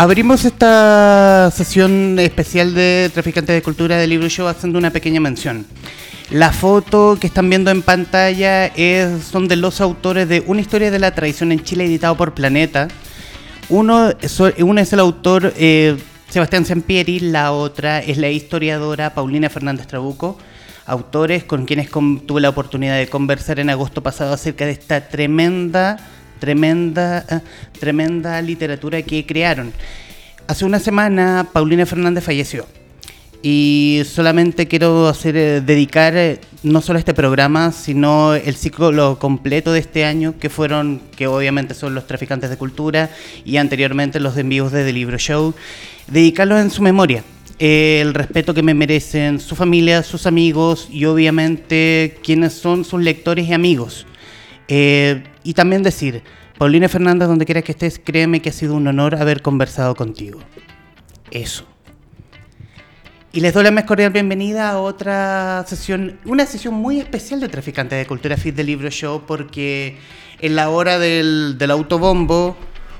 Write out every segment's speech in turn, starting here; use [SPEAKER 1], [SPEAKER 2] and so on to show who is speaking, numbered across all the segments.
[SPEAKER 1] Abrimos esta sesión especial de Traficantes de Cultura del Libro Show haciendo una pequeña mención. La foto que están viendo en pantalla es, son de los autores de Una historia de la tradición en Chile editado por Planeta. Uno, es el autor eh, Sebastián Sampieri, la otra es la historiadora Paulina Fernández Trabuco, autores con quienes tuve la oportunidad de conversar en agosto pasado acerca de esta tremenda, tremenda, eh, tremenda literatura que crearon. Hace una semana Paulina Fernández falleció y solamente quiero hacer eh, dedicar eh, no solo este programa, sino el ciclo completo de este año, que fueron, que obviamente son los traficantes de cultura y anteriormente los envíos de The Libro Show, dedicarlos en su memoria. El respeto que me merecen su familia, sus amigos y obviamente quienes son sus lectores y amigos. Y también decir, Paulina Fernández, donde quiera que estés, créeme que ha sido un honor haber conversado contigo. Eso. Y les doy la más cordial bienvenida a otra sesión, una sesión muy especial de Traficantes de Cultura Fit del Libro Show, porque en la hora del, autobombo,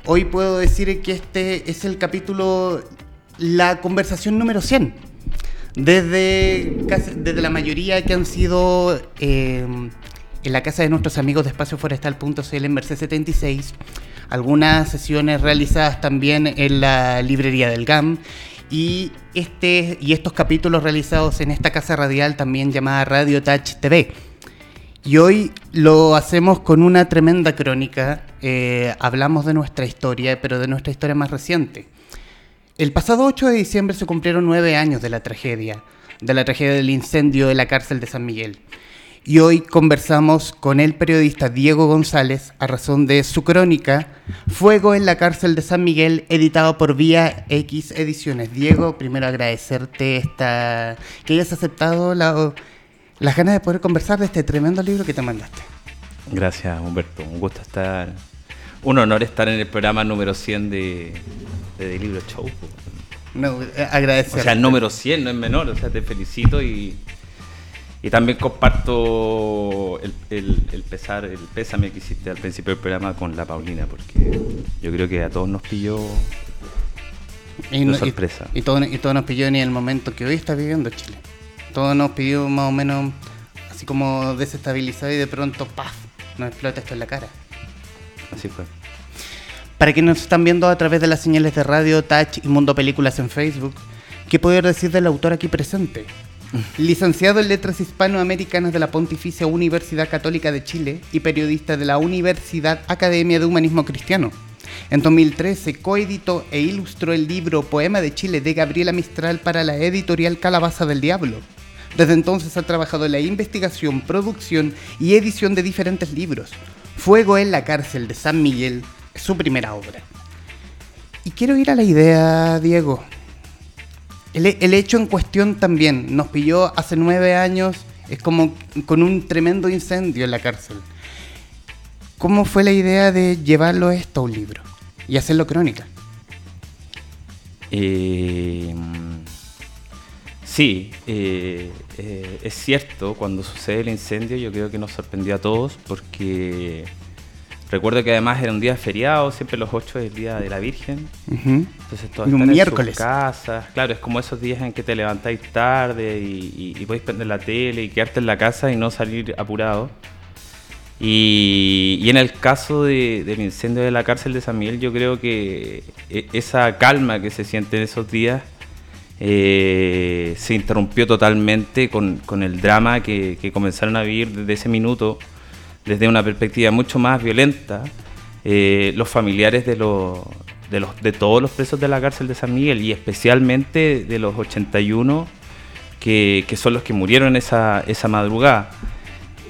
[SPEAKER 1] hoy puedo decir que este es el capítulo, la conversación número 100. Desde, desde la mayoría que han sido eh, en la casa de nuestros amigos de espacioforestal.cl en Merced 76, algunas sesiones realizadas también en la librería del GAM y, este, y estos capítulos realizados en esta casa radial también llamada Radio Touch TV. Y hoy lo hacemos con una tremenda crónica. Eh, hablamos de nuestra historia, pero de nuestra historia más reciente. El pasado 8 de diciembre se cumplieron nueve años de la tragedia, de la tragedia del incendio de la cárcel de San Miguel y hoy conversamos con el periodista Diego González a razón de su crónica Fuego en la cárcel de San Miguel, editado por Vía X Ediciones. Diego, primero agradecerte esta, que hayas aceptado la, las ganas de poder conversar de este tremendo libro que te mandaste.
[SPEAKER 2] Gracias, Humberto. Un gusto estar. Un honor estar en el programa número 100 de, de Libro Show.
[SPEAKER 1] No, eh, agradecer.
[SPEAKER 2] O sea, el número 100 no es menor, o sea, te felicito y y también comparto el, el, pesar, el pésame que hiciste al principio del programa con la Paulina, porque yo creo que a todos nos pilló
[SPEAKER 1] y sorpresa. Y, todo, y todo nos pilló en el momento que hoy está viviendo Chile. Todo nos pidió más o menos así como desestabilizado y de pronto, ¡paf! Nos explota esto en la cara.
[SPEAKER 2] Así fue.
[SPEAKER 1] Para quienes nos están viendo a través de las señales de radio, Touch y Mundo Películas en Facebook, ¿qué poder decir del autor aquí presente? Licenciado en Letras Hispanoamericanas de la Pontificia Universidad Católica de Chile y periodista de la Universidad Academia de Humanismo Cristiano. En 2013 coeditó e ilustró el libro Poema de Chile de Gabriela Mistral para la editorial Calabaza del Diablo. Desde entonces ha trabajado en la investigación, producción y edición de diferentes libros. Fuego en la cárcel de San Miguel es su primera obra. Y quiero ir a la idea, Diego. El, hecho en cuestión también nos pilló hace nueve años, es como con un tremendo incendio en la cárcel. ¿Cómo fue la idea de llevarlo esto a un libro y hacerlo crónica?
[SPEAKER 2] Eh, sí, eh, eh, es cierto, cuando sucede el incendio yo creo que nos sorprendió a todos porque Recuerdo que además era un día feriado, siempre los 8 es el día de la Virgen.
[SPEAKER 1] Entonces todos un miércoles.
[SPEAKER 2] en casas. Claro, es como esos días en que te levantáis tarde y, y, podéis prender la tele y quedarte en la casa y no salir apurado. Y, en el caso del incendio de la cárcel de San Miguel, yo creo que e, esa calma que se siente en esos días eh, se interrumpió totalmente con, el drama que, que comenzaron a vivir desde ese minuto desde una perspectiva mucho más violenta, eh, los familiares de, los, de, los, de todos los presos de la cárcel de San Miguel y especialmente de los 81 que, que son los que murieron esa, esa madrugada.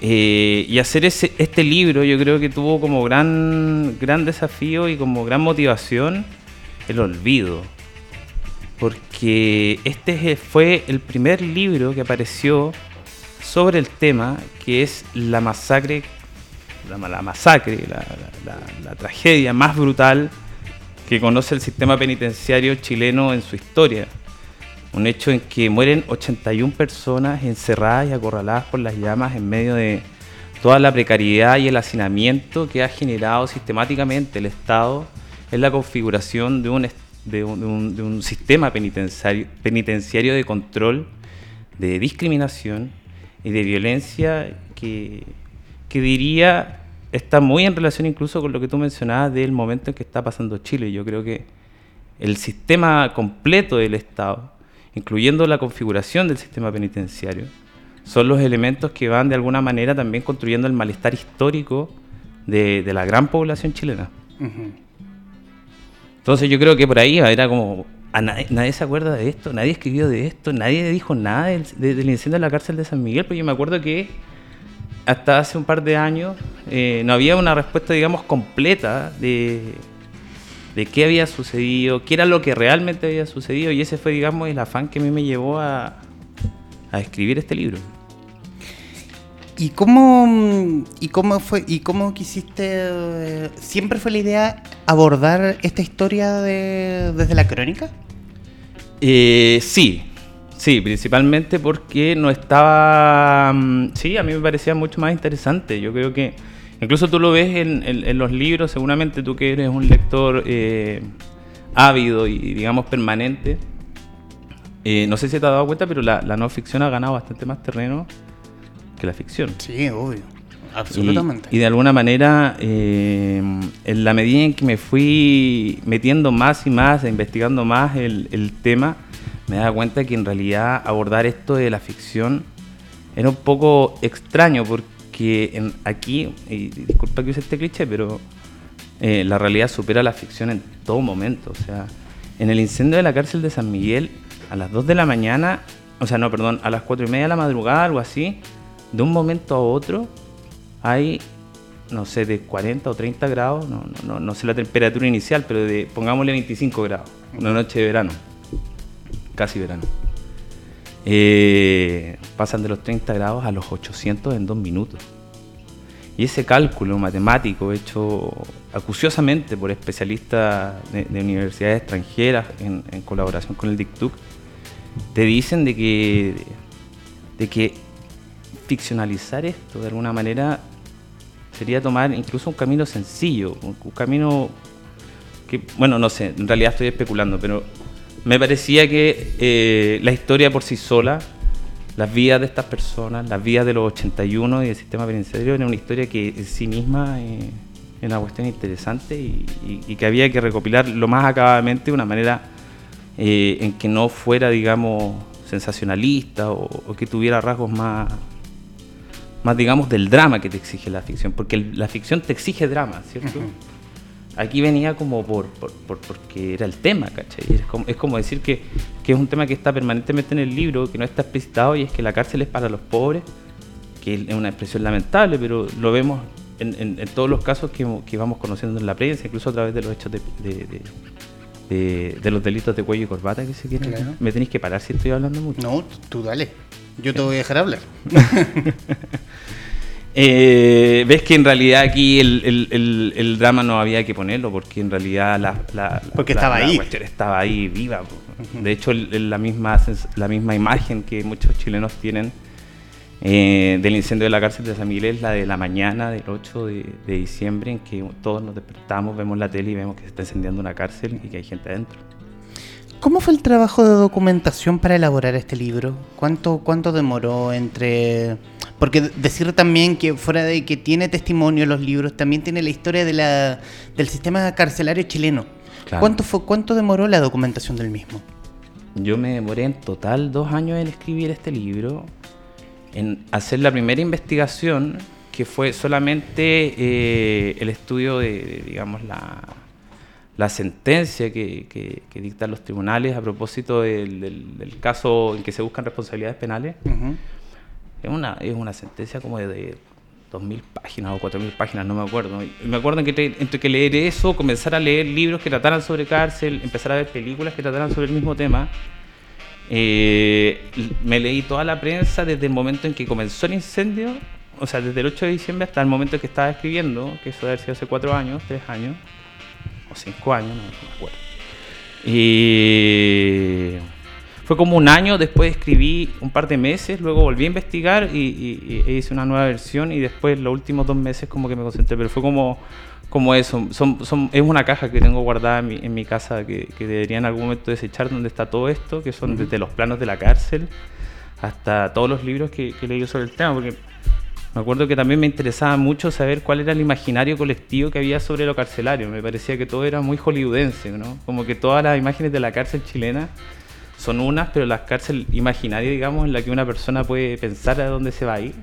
[SPEAKER 2] Eh, y hacer ese, este libro yo creo que tuvo como gran, gran desafío y como gran motivación el olvido. Porque este fue el primer libro que apareció sobre el tema que es la masacre la, masacre, la, tragedia más brutal que conoce el sistema penitenciario chileno en su historia. Un hecho en que mueren 81 personas encerradas y acorraladas por las llamas en medio de toda la precariedad y el hacinamiento que ha generado sistemáticamente el Estado en la configuración de un, de un, sistema penitenciario, penitenciario de control, de discriminación y de violencia que, que diría está muy en relación incluso con lo que tú mencionabas del momento en que está pasando Chile. Yo creo que el sistema completo del Estado, incluyendo la configuración del sistema penitenciario, son los elementos que van de alguna manera también construyendo el malestar histórico de, la gran población chilena. Entonces yo creo que por ahí era como, nadie, se acuerda de esto, nadie escribió de esto, nadie dijo nada del, incendio de la cárcel de San Miguel, pero yo me acuerdo que hasta hace un par de años eh, no había una respuesta, digamos, completa de, de qué había sucedido, qué era lo que realmente había sucedido, y ese fue, digamos, el afán que a mí me llevó a, a escribir este libro.
[SPEAKER 1] ¿Y cómo, y cómo fue y cómo quisiste eh, siempre fue la idea abordar esta historia desde la crónica?
[SPEAKER 2] Eh, sí, sí, principalmente porque no estaba, mm, sí, a mí me parecía mucho más interesante. Yo creo que incluso tú lo ves en, los libros, seguramente tú que eres un lector eh, ávido y digamos permanente. no sé si te has dado cuenta, pero la no ficción ha ganado bastante más terreno que la ficción.
[SPEAKER 1] Sí, obvio. Absolutamente.
[SPEAKER 2] Y, de alguna manera, eh, en la medida en que me fui metiendo más y más, investigando más el, tema, me daba cuenta que en realidad abordar esto de la ficción era un poco extraño porque en, aquí, y disculpa que use este cliché, pero eh, la realidad supera la ficción en todo momento. O sea, en el incendio de la cárcel de San Miguel, a las 2 de la mañana, o sea, no, perdón, a las 4 y media de la madrugada, algo así, de un momento a otro hay, no sé, de 40 o 30 grados, no, no, no sé la temperatura inicial, pero de, pongámosle 25 grados, una noche de verano, casi verano. Eh, pasan de los 30 grados a los 800 en dos minutos. Y ese cálculo matemático hecho acuciosamente por especialistas de, universidades extranjeras en, colaboración con el DICTUC, te dicen de que, de que ficcionalizar esto de alguna manera sería tomar incluso un camino sencillo, un, camino que, bueno, no sé, en realidad estoy especulando, pero me parecía que eh, la historia por sí sola, las vidas de estas personas, las vidas de los 81 y del sistema penitenciario, era una historia que en sí misma eh, era una cuestión interesante y, que había que recopilar lo más acabadamente de una manera eh, en que no fuera, digamos, sensacionalista o que tuviera rasgos más, más digamos del drama que te exige la ficción, porque la ficción te exige drama, ¿cierto? Aquí venía como por, porque era el tema, ¿cachai? Es como, es como decir que, es un tema que está permanentemente en el libro, que no está explicitado y es que la cárcel es para los pobres, que es una expresión lamentable, pero lo vemos en, todos los casos que, que, vamos conociendo en la prensa, incluso a través de los hechos de, de, los delitos de cuello y corbata que se quieren. Me tenéis que parar si estoy hablando mucho.
[SPEAKER 1] No, tú dale. Yo te voy a dejar hablar.
[SPEAKER 2] Eh, ves que en realidad aquí el, drama no había que ponerlo porque en realidad la,
[SPEAKER 1] porque estaba ahí.
[SPEAKER 2] estaba ahí viva de hecho la misma la misma imagen que muchos chilenos tienen eh, del incendio de la cárcel de San Miguel es la de la mañana del 8 de, de diciembre en que todos nos despertamos vemos la tele y vemos que se está encendiendo una cárcel y que hay gente adentro
[SPEAKER 1] ¿Cómo fue el trabajo de documentación para elaborar este libro? ¿Cuánto, cuánto demoró entre...? Porque decir también que fuera de que tiene testimonio los libros, también tiene la historia de la, del sistema carcelario chileno. ¿Cuánto, fue, ¿Cuánto demoró la documentación del mismo?
[SPEAKER 2] Yo me demoré en total dos años en escribir este libro, en hacer la primera investigación, que fue solamente eh, el estudio de digamos, la, la sentencia que, dictan los tribunales a propósito del, caso en que se buscan responsabilidades penales. es, una, es una sentencia como de, 2.000 páginas o 4.000 páginas, no me acuerdo. Y me acuerdo que entre que leer eso, comenzar a leer libros que trataran sobre cárcel, empezar a ver películas que trataran sobre el mismo tema, eh, me leí toda la prensa desde el momento en que comenzó el incendio, o sea, desde el 8 de diciembre hasta el momento en que estaba escribiendo, que eso debe haber sido hace cuatro años, tres años o cinco años, no, me acuerdo. Y fue como un año, después escribí un par de meses, luego volví a investigar y, e hice una nueva versión y después los últimos dos meses como que me concentré, pero fue como, como eso. Son, son, es una caja que tengo guardada en mi, en mi casa que, que, debería en algún momento desechar, donde está todo esto, que son desde los planos de la cárcel hasta todos los libros que, que leído sobre el tema, porque me acuerdo que también me interesaba mucho saber cuál era el imaginario colectivo que había sobre lo carcelario. Me parecía que todo era muy hollywoodense, ¿no? Como que todas las imágenes de la cárcel chilena son unas, pero la cárcel imaginaria, digamos, en la que una persona puede pensar a dónde se va a ir,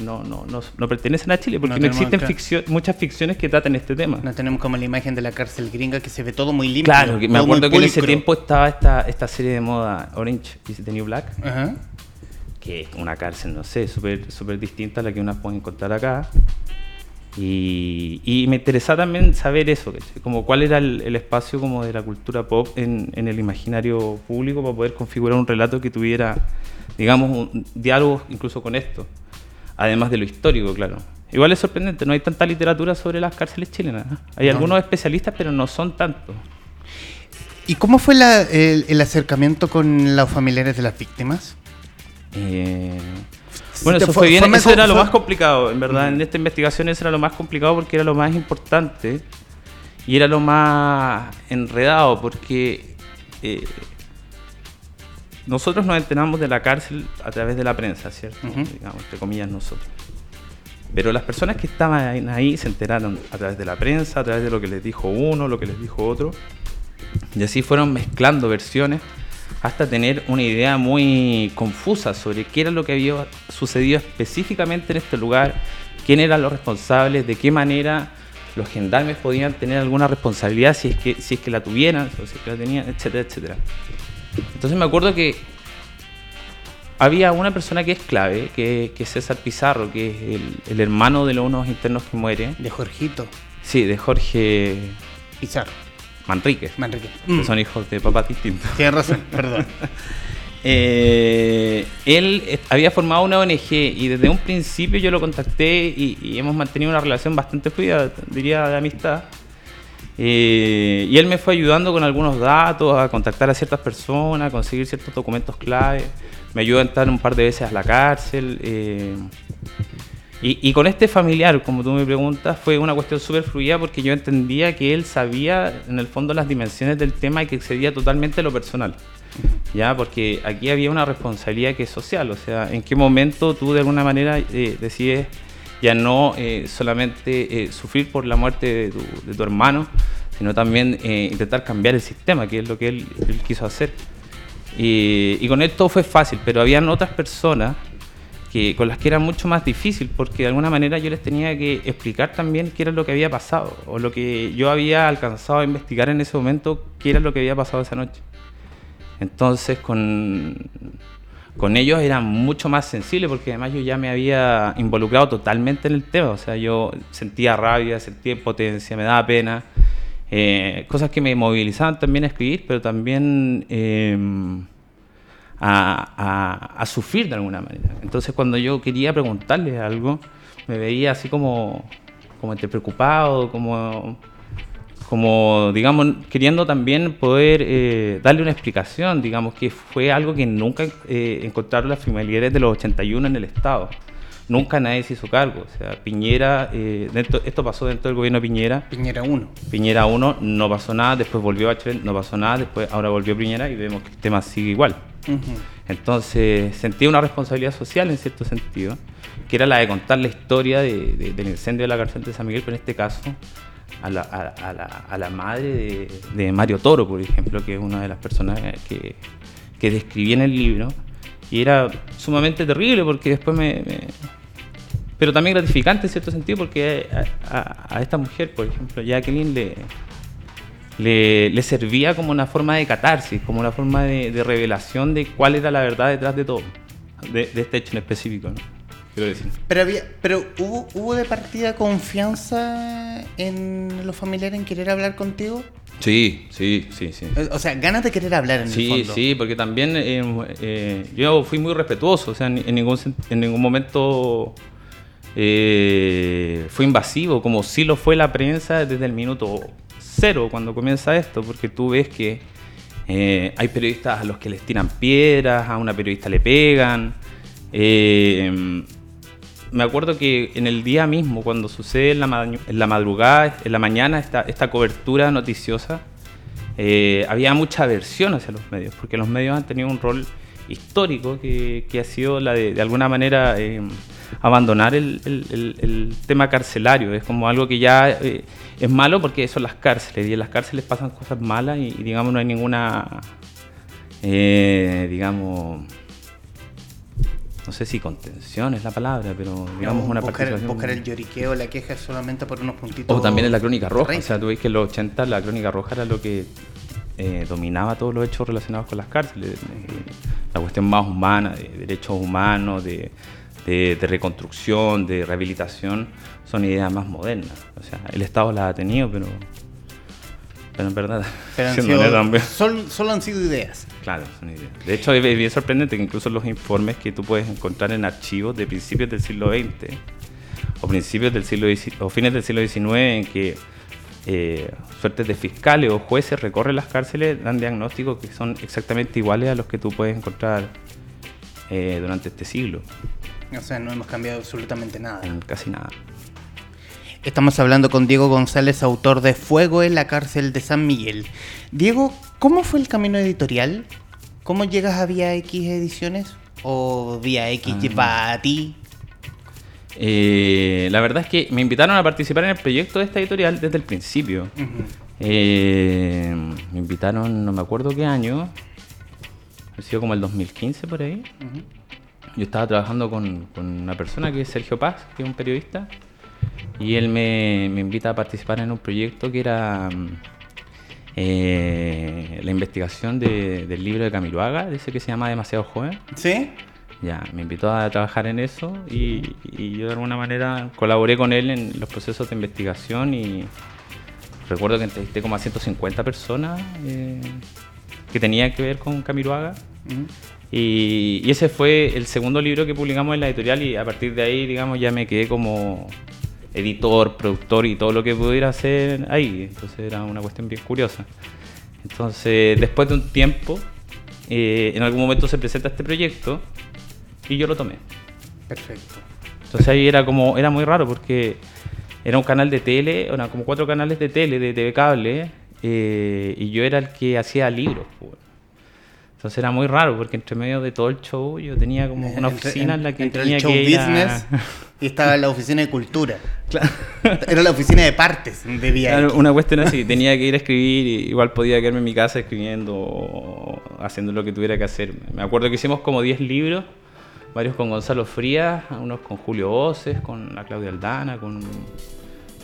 [SPEAKER 2] no, no, no, no pertenecen a Chile, porque no, existen ficción, muchas ficciones que traten este tema.
[SPEAKER 1] No tenemos como la imagen de la cárcel gringa que se ve todo muy limpio.
[SPEAKER 2] Claro, me acuerdo que en ese tiempo estaba esta, esta serie de moda Orange is the New Black, que es una cárcel, no sé, súper super distinta a la que uno puede encontrar acá. Y, y, me interesaba también saber eso, como cuál era el, el, espacio como de la cultura pop en, en, el imaginario público para poder configurar un relato que tuviera, digamos, un diálogo incluso con esto además de lo histórico, claro. Igual es sorprendente, no hay tanta literatura sobre las cárceles chilenas. Hay no. algunos especialistas, pero no son tantos.
[SPEAKER 1] ¿Y cómo fue la, el, el, acercamiento con los familiares de las víctimas?
[SPEAKER 2] Eh, bueno, eso fue, bien, fue, eso era lo más complicado, en verdad. En esta investigación eso era lo más complicado porque era lo más importante y era lo más enredado porque eh, nosotros nos enteramos de la cárcel a través de la prensa, ¿cierto? Uh -huh. Digamos, entre comillas, nosotros. Pero las personas que estaban ahí se enteraron a través de la prensa, a través de lo que les dijo uno, lo que les dijo otro. Y así fueron mezclando versiones hasta tener una idea muy confusa sobre qué era lo que había sucedido específicamente en este lugar, quién eran los responsables, de qué manera los gendarmes podían tener alguna responsabilidad si es que, si es que la tuvieran, o si es que la tenían, etcétera, etcétera. Entonces me acuerdo que había una persona que es clave, que, que es César Pizarro, que es el, el, hermano de los unos internos que muere.
[SPEAKER 1] De Jorgito.
[SPEAKER 2] Sí, de Jorge
[SPEAKER 1] Pizarro.
[SPEAKER 2] Manrique.
[SPEAKER 1] Manrique.
[SPEAKER 2] Que mm. son hijos de papás distintos.
[SPEAKER 1] Tienes razón, perdón.
[SPEAKER 2] eh, él había formado una ONG y desde un principio yo lo contacté y, y hemos mantenido una relación bastante fluida, diría, de amistad. Eh, y él me fue ayudando con algunos datos, a contactar a ciertas personas, a conseguir ciertos documentos clave. Me ayudó a entrar un par de veces a la cárcel. Eh, y, y, con este familiar, como tú me preguntas, fue una cuestión súper fluida porque yo entendía que él sabía en el fondo las dimensiones del tema y que excedía totalmente lo personal. Ya, porque aquí había una responsabilidad que es social, o sea, en qué momento tú de alguna manera eh, decides ya no eh, solamente eh, sufrir por la muerte de tu, de tu hermano, sino también eh, intentar cambiar el sistema, que es lo que él, él quiso hacer. Y, y, con él todo fue fácil, pero habían otras personas con las que era mucho más difícil, porque de alguna manera yo les tenía que explicar también qué era lo que había pasado, o lo que yo había alcanzado a investigar en ese momento, qué era lo que había pasado esa noche. Entonces, con, con ellos era mucho más sensible porque además yo ya me había involucrado totalmente en el tema, o sea, yo sentía rabia, sentía impotencia, me daba pena, eh, cosas que me movilizaban también a escribir, pero también eh, a, a, a, sufrir de alguna manera. Entonces cuando yo quería preguntarles algo, me veía así como, como entre preocupado, como como, digamos, queriendo también poder eh, darle una explicación, digamos, que fue algo que nunca eh, encontraron las familiares de los 81 en el Estado. Nunca nadie se hizo cargo. O sea, Piñera, eh, dentro, esto pasó dentro del gobierno de Piñera.
[SPEAKER 1] Piñera 1.
[SPEAKER 2] Piñera 1, no pasó nada, después volvió Bachelet, no pasó nada, después ahora volvió Piñera y vemos que el tema sigue igual. Entonces, sentía una responsabilidad social en cierto sentido, que era la de contar la historia de, de, del incendio de la cárcel de San Miguel, pero en este caso a la, madre de, de, Mario Toro, por ejemplo, que es una de las personas que, que describí en el libro. Y era sumamente terrible porque después me, me pero también gratificante en cierto sentido porque a, a, esta mujer, por ejemplo, Jacqueline, le, le, le, servía como una forma de catarsis, como una forma de, de, revelación de cuál era la verdad detrás de todo, de, de este hecho en específico. ¿no?
[SPEAKER 1] quiero decir. Pero, había, pero ¿hubo, ¿hubo de partida confianza en los familiares en querer hablar contigo?
[SPEAKER 2] Sí, sí, sí, sí.
[SPEAKER 1] O sea, ganas de querer hablar en
[SPEAKER 2] sí,
[SPEAKER 1] el fondo.
[SPEAKER 2] Sí, sí, porque también eh, eh, yo fui muy respetuoso, o sea, en, en ningún, en ningún momento eh, fue invasivo, como sí lo fue la prensa desde el minuto cero cuando comienza esto, porque tú ves que eh, hay periodistas a los que les tiran piedras, a una periodista le pegan. Eh, me acuerdo que en el día mismo, cuando sucede en la, madrugada, en la mañana, esta, esta cobertura noticiosa, eh, había mucha aversión hacia los medios, porque los medios han tenido un rol histórico que, que ha sido la de, alguna manera, abandonar el, el, el, tema carcelario. Es como algo que ya eh, es malo porque son las cárceles, y en las cárceles pasan cosas malas y, y digamos, no hay ninguna, eh, digamos no sé si contención es la palabra, pero digamos una
[SPEAKER 1] buscar,
[SPEAKER 2] participación.
[SPEAKER 1] Buscar el lloriqueo, la queja solamente por unos puntitos.
[SPEAKER 2] O también en la crónica roja. O sea, tú ves que en los 80 la crónica roja era lo que eh, dominaba todos los hechos relacionados con las cárceles. Eh, la cuestión más humana, de derechos humanos, de, de, de, reconstrucción, de rehabilitación, son ideas más modernas. O sea, el Estado las ha tenido, pero. Pero en verdad,
[SPEAKER 1] pero sido, solo, solo han sido ideas.
[SPEAKER 2] Claro, son ideas. De hecho, es bien sorprendente que incluso los informes que tú puedes encontrar en archivos de principios del siglo XX o principios del siglo o fines del siglo XIX en que eh, suertes de fiscales o jueces recorren las cárceles dan diagnósticos que son exactamente iguales a los que tú puedes encontrar eh, durante este siglo.
[SPEAKER 1] O sea, no hemos cambiado absolutamente nada.
[SPEAKER 2] En casi nada.
[SPEAKER 1] Estamos hablando con Diego González, autor de Fuego en la cárcel de San Miguel. Diego, ¿cómo fue el camino editorial? ¿Cómo llegas a Vía X Ediciones? ¿O Vía X ah. lleva a ti?
[SPEAKER 2] Eh, la verdad es que me invitaron a participar en el proyecto de esta editorial desde el principio. Uh -huh. eh, me invitaron, no me acuerdo qué año, ha sido como el 2015 por ahí. Uh -huh. Yo estaba trabajando con, con, una persona que es Sergio Paz, que es un periodista, y él me, me invita a participar en un proyecto que era eh, la investigación de, del libro de Camiloaga, dice que se llama Demasiado Joven.
[SPEAKER 1] ¿Sí?
[SPEAKER 2] Ya, me invitó a trabajar en eso y, y, yo de alguna manera colaboré con él en los procesos de investigación y recuerdo que entrevisté como a 150 personas eh, que tenían que ver con Camiloaga. Uh -huh. Y, y, ese fue el segundo libro que publicamos en la editorial y a partir de ahí, digamos, ya me quedé como editor, productor y todo lo que pudiera hacer ahí. Entonces era una cuestión bien curiosa. Entonces, después de un tiempo, eh, en algún momento se presenta este proyecto y yo lo tomé.
[SPEAKER 1] Perfecto.
[SPEAKER 2] Entonces ahí era como, era muy raro porque era un canal de tele, eran como cuatro canales de tele, de TV cable, eh, y yo era el que hacía libros. Pues. Entonces era muy raro porque entre medio de todo el show yo tenía como una oficina en, en la que
[SPEAKER 1] entre
[SPEAKER 2] tenía
[SPEAKER 1] el show
[SPEAKER 2] que
[SPEAKER 1] business
[SPEAKER 2] a...
[SPEAKER 1] y estaba la oficina de cultura. Claro. Era la oficina de partes de.
[SPEAKER 2] Claro, una cuestión así, tenía que ir a escribir, y igual podía quedarme en mi casa escribiendo, haciendo lo que tuviera que hacer. Me acuerdo que hicimos como 10 libros, varios con Gonzalo Frías, unos con Julio Oces, con la Claudia Aldana, con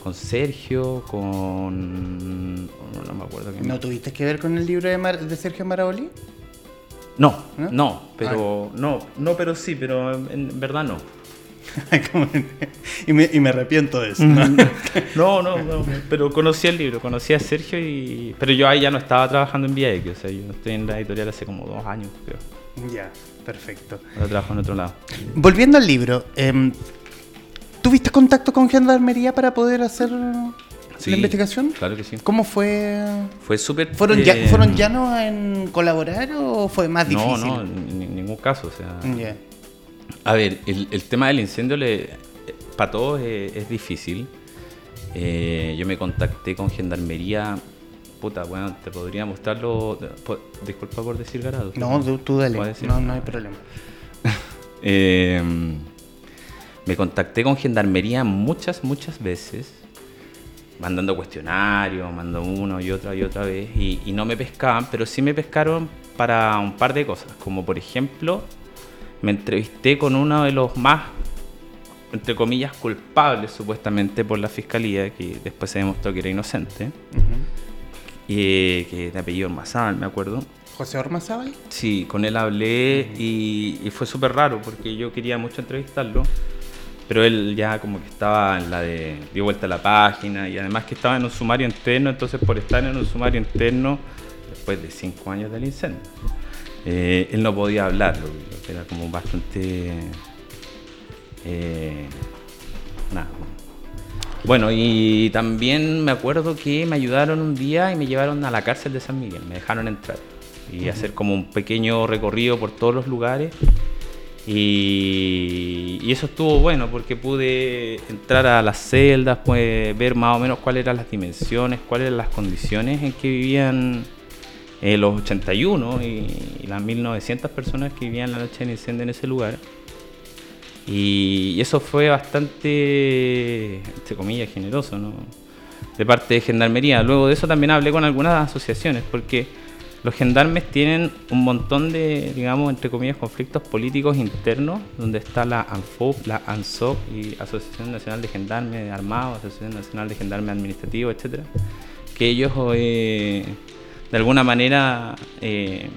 [SPEAKER 2] con Sergio, con... No, no me acuerdo.
[SPEAKER 1] ¿No tuviste que ver con el libro de, Mar de Sergio Maraboli?
[SPEAKER 2] No, no, no, pero ah. no, no, pero sí, pero en, en verdad no.
[SPEAKER 1] y, me, y, me, arrepiento de eso. ¿no?
[SPEAKER 2] no, no, no, pero conocí el libro, conocí a Sergio y... Pero yo ahí ya no estaba trabajando en VIX, o sea, yo estoy en la editorial hace como dos años, creo.
[SPEAKER 1] Ya, perfecto.
[SPEAKER 2] Ahora trabajo en otro lado.
[SPEAKER 1] Volviendo al libro, eh, ¿tuviste contacto con Gendarmería para poder hacer
[SPEAKER 2] Sí,
[SPEAKER 1] la investigación?
[SPEAKER 2] Claro que sí.
[SPEAKER 1] ¿Cómo fue?
[SPEAKER 2] Fue súper...
[SPEAKER 1] ¿Fueron, eh... ya, ¿Fueron llanos en colaborar o fue más difícil?
[SPEAKER 2] No, no, en, ningún caso. O sea,
[SPEAKER 1] yeah.
[SPEAKER 2] A ver, el, el, tema del incendio le, para todos es, es difícil. Eh, yo me contacté con Gendarmería. Puta, bueno, te podría mostrarlo. Disculpa por decir garado.
[SPEAKER 1] No, tú, tú dale. No, no hay problema.
[SPEAKER 2] eh, me contacté con Gendarmería muchas, muchas veces mandando cuestionarios, mandando uno y otra y otra vez, y, y, no me pescaban, pero sí me pescaron para un par de cosas, como por ejemplo, me entrevisté con uno de los más, entre comillas, culpables supuestamente por la fiscalía, que después se demostró que era inocente, uh -huh. y que de apellido Ormazábal, me acuerdo.
[SPEAKER 1] ¿José Ormazábal?
[SPEAKER 2] Sí, con él hablé uh -huh. y, y fue súper raro porque yo quería mucho entrevistarlo pero él ya como que estaba en la de dio vuelta a la página y además que estaba en un sumario interno, entonces por estar en un sumario interno, después de cinco años del incendio, eh, él no podía hablar, era como bastante... Eh, nada. Bueno, y también me acuerdo que me ayudaron un día y me llevaron a la cárcel de San Miguel, me dejaron entrar y uh -huh. hacer como un pequeño recorrido por todos los lugares Y, y eso estuvo bueno porque pude entrar a las celdas, pues, ver más o menos cuáles eran las dimensiones, cuáles eran las condiciones en que vivían eh, los 81 y, las 1900 personas que vivían la noche del incendio en ese lugar. Y, eso fue bastante, entre comillas, generoso, ¿no? De parte de Gendarmería. Luego de eso también hablé con algunas asociaciones, porque los gendarmes tienen un montón de, digamos, entre comillas, conflictos políticos internos, donde está la ANFOP, la ANSOP y Asociación Nacional de Gendarmes Armados, Asociación Nacional de Gendarmes Administrativos, etcétera, que ellos eh, de alguna manera eh,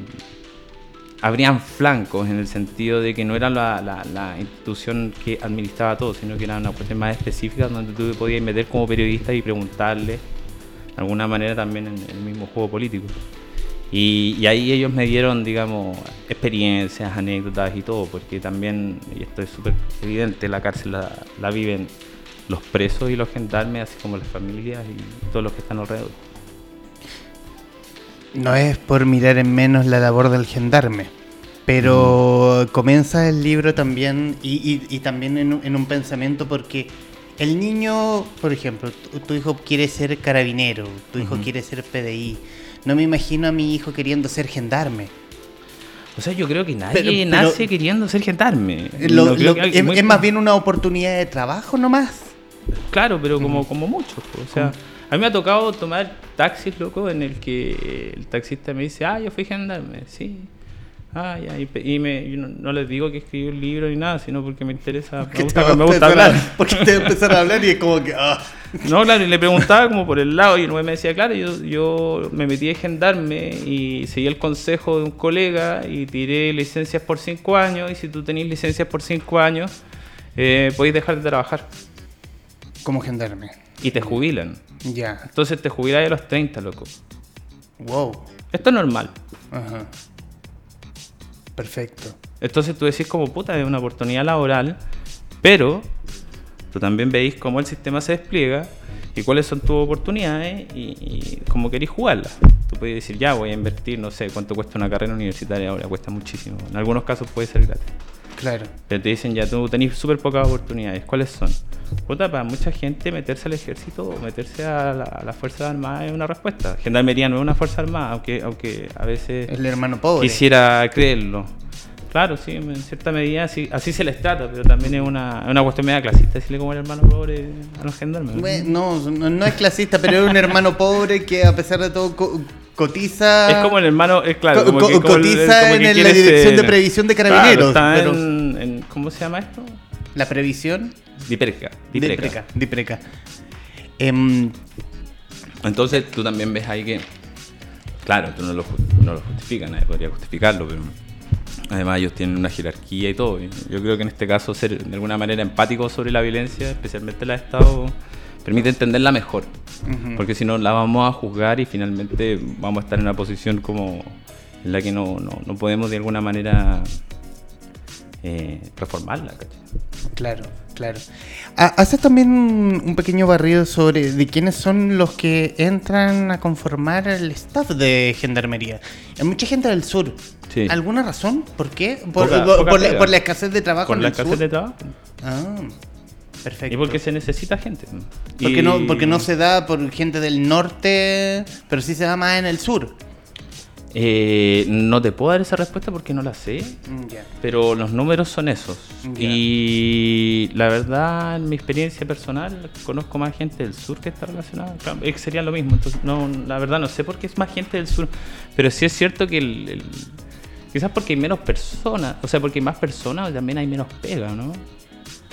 [SPEAKER 2] habrían flancos en el sentido de que no era la, institución que administraba todo, sino que era una cuestión más específica donde tú podías meter como periodista y preguntarle de alguna manera también en el mismo juego político. Y, ahí ellos me dieron, digamos, experiencias, anécdotas y todo, porque también, y esto es súper evidente, la cárcel la, la viven los presos y los gendarmes, así como las familias y todos los que están alrededor.
[SPEAKER 1] No es por mirar en menos la labor del gendarme, pero comienza el libro también y, también en, un pensamiento porque el niño, por ejemplo, tu, hijo quiere ser carabinero, tu hijo quiere ser PDI. No me imagino a mi hijo queriendo ser gendarme.
[SPEAKER 2] O sea, yo creo que nadie nace queriendo ser gendarme.
[SPEAKER 1] es, más bien una oportunidad de trabajo nomás.
[SPEAKER 2] Claro, pero como, como muchos. O sea, a mí me ha tocado tomar taxis, loco, en el que el taxista me dice, ah, yo fui gendarme, sí. Ah, ya, y, me, yo no, les digo que escribí un libro ni nada, sino porque me interesa, me gusta, me gusta hablar.
[SPEAKER 1] porque te empezar a hablar y es como que... Ah.
[SPEAKER 2] No, claro, y le preguntaba como por el lado y el me decía, claro, yo, yo me metí a gendarme y seguí el consejo de un colega y tiré licencias por cinco años y si tú tenés licencias por cinco años, eh, podéis dejar de trabajar.
[SPEAKER 1] Como gendarme.
[SPEAKER 2] Y te jubilan.
[SPEAKER 1] Ya.
[SPEAKER 2] Entonces te jubilas a los 30, loco.
[SPEAKER 1] Wow.
[SPEAKER 2] Esto es normal.
[SPEAKER 1] Ajá. Perfecto.
[SPEAKER 2] Entonces tú decís como puta, es una oportunidad laboral, pero tú también veis cómo el sistema se despliega y cuáles son tus oportunidades y, cómo queréis jugarlas. Tú puedes decir, ya voy a invertir, no sé cuánto cuesta una carrera universitaria ahora, cuesta muchísimo. En algunos casos puede ser gratis.
[SPEAKER 1] Claro.
[SPEAKER 2] Pero te dicen, ya tú tenés súper pocas oportunidades. ¿Cuáles son? Puta, para mucha gente meterse al ejército o meterse a la, a Fuerza Armada es una respuesta. Gendarmería no es una Fuerza Armada, aunque, aunque a veces
[SPEAKER 1] el hermano pobre.
[SPEAKER 2] quisiera creerlo. Claro, sí, en cierta medida así, así se les trata, pero también es una, una cuestión media clasista decirle como el hermano pobre a los gendarmes.
[SPEAKER 1] no, no, es clasista, pero es un hermano pobre que a pesar de todo cotiza.
[SPEAKER 2] Es como el hermano, es claro,
[SPEAKER 1] cotiza en la Dirección de Previsión de Carabineros.
[SPEAKER 2] en, ¿Cómo se llama esto?
[SPEAKER 1] La previsión.
[SPEAKER 2] Dipreca.
[SPEAKER 1] Dipreca. Dipreca. Em,
[SPEAKER 2] Entonces tú también ves ahí que, claro, tú no lo, no lo justificas, nadie podría justificarlo, pero además ellos tienen una jerarquía y todo. yo creo que en este caso ser de alguna manera empático sobre la violencia, especialmente la de Estado, permite entenderla mejor. Porque si no, la vamos a juzgar y finalmente vamos a estar en una posición como en la que no, no, no podemos de alguna manera eh, reformarla.
[SPEAKER 1] Claro, claro. Hace también un pequeño barrido sobre de quiénes son los que entran a conformar el staff de Gendarmería. Hay mucha gente del sur. ¿Alguna razón? ¿Por qué? ¿Por, la, escasez de trabajo
[SPEAKER 2] por la escasez de trabajo.
[SPEAKER 1] Ah, perfecto.
[SPEAKER 2] Y porque se necesita gente.
[SPEAKER 1] Porque, no, porque no se da por gente del norte, pero sí se da más en el sur.
[SPEAKER 2] Eh, no te puedo dar esa respuesta porque no la sé, mm, pero los números son esos. Y la verdad, en mi experiencia personal, conozco más gente del sur que está relacionada. sería lo mismo, entonces no, la verdad no sé por qué es más gente del sur, pero sí es cierto que el, quizás porque hay menos personas, o sea, porque hay más personas, también hay menos pega, ¿no?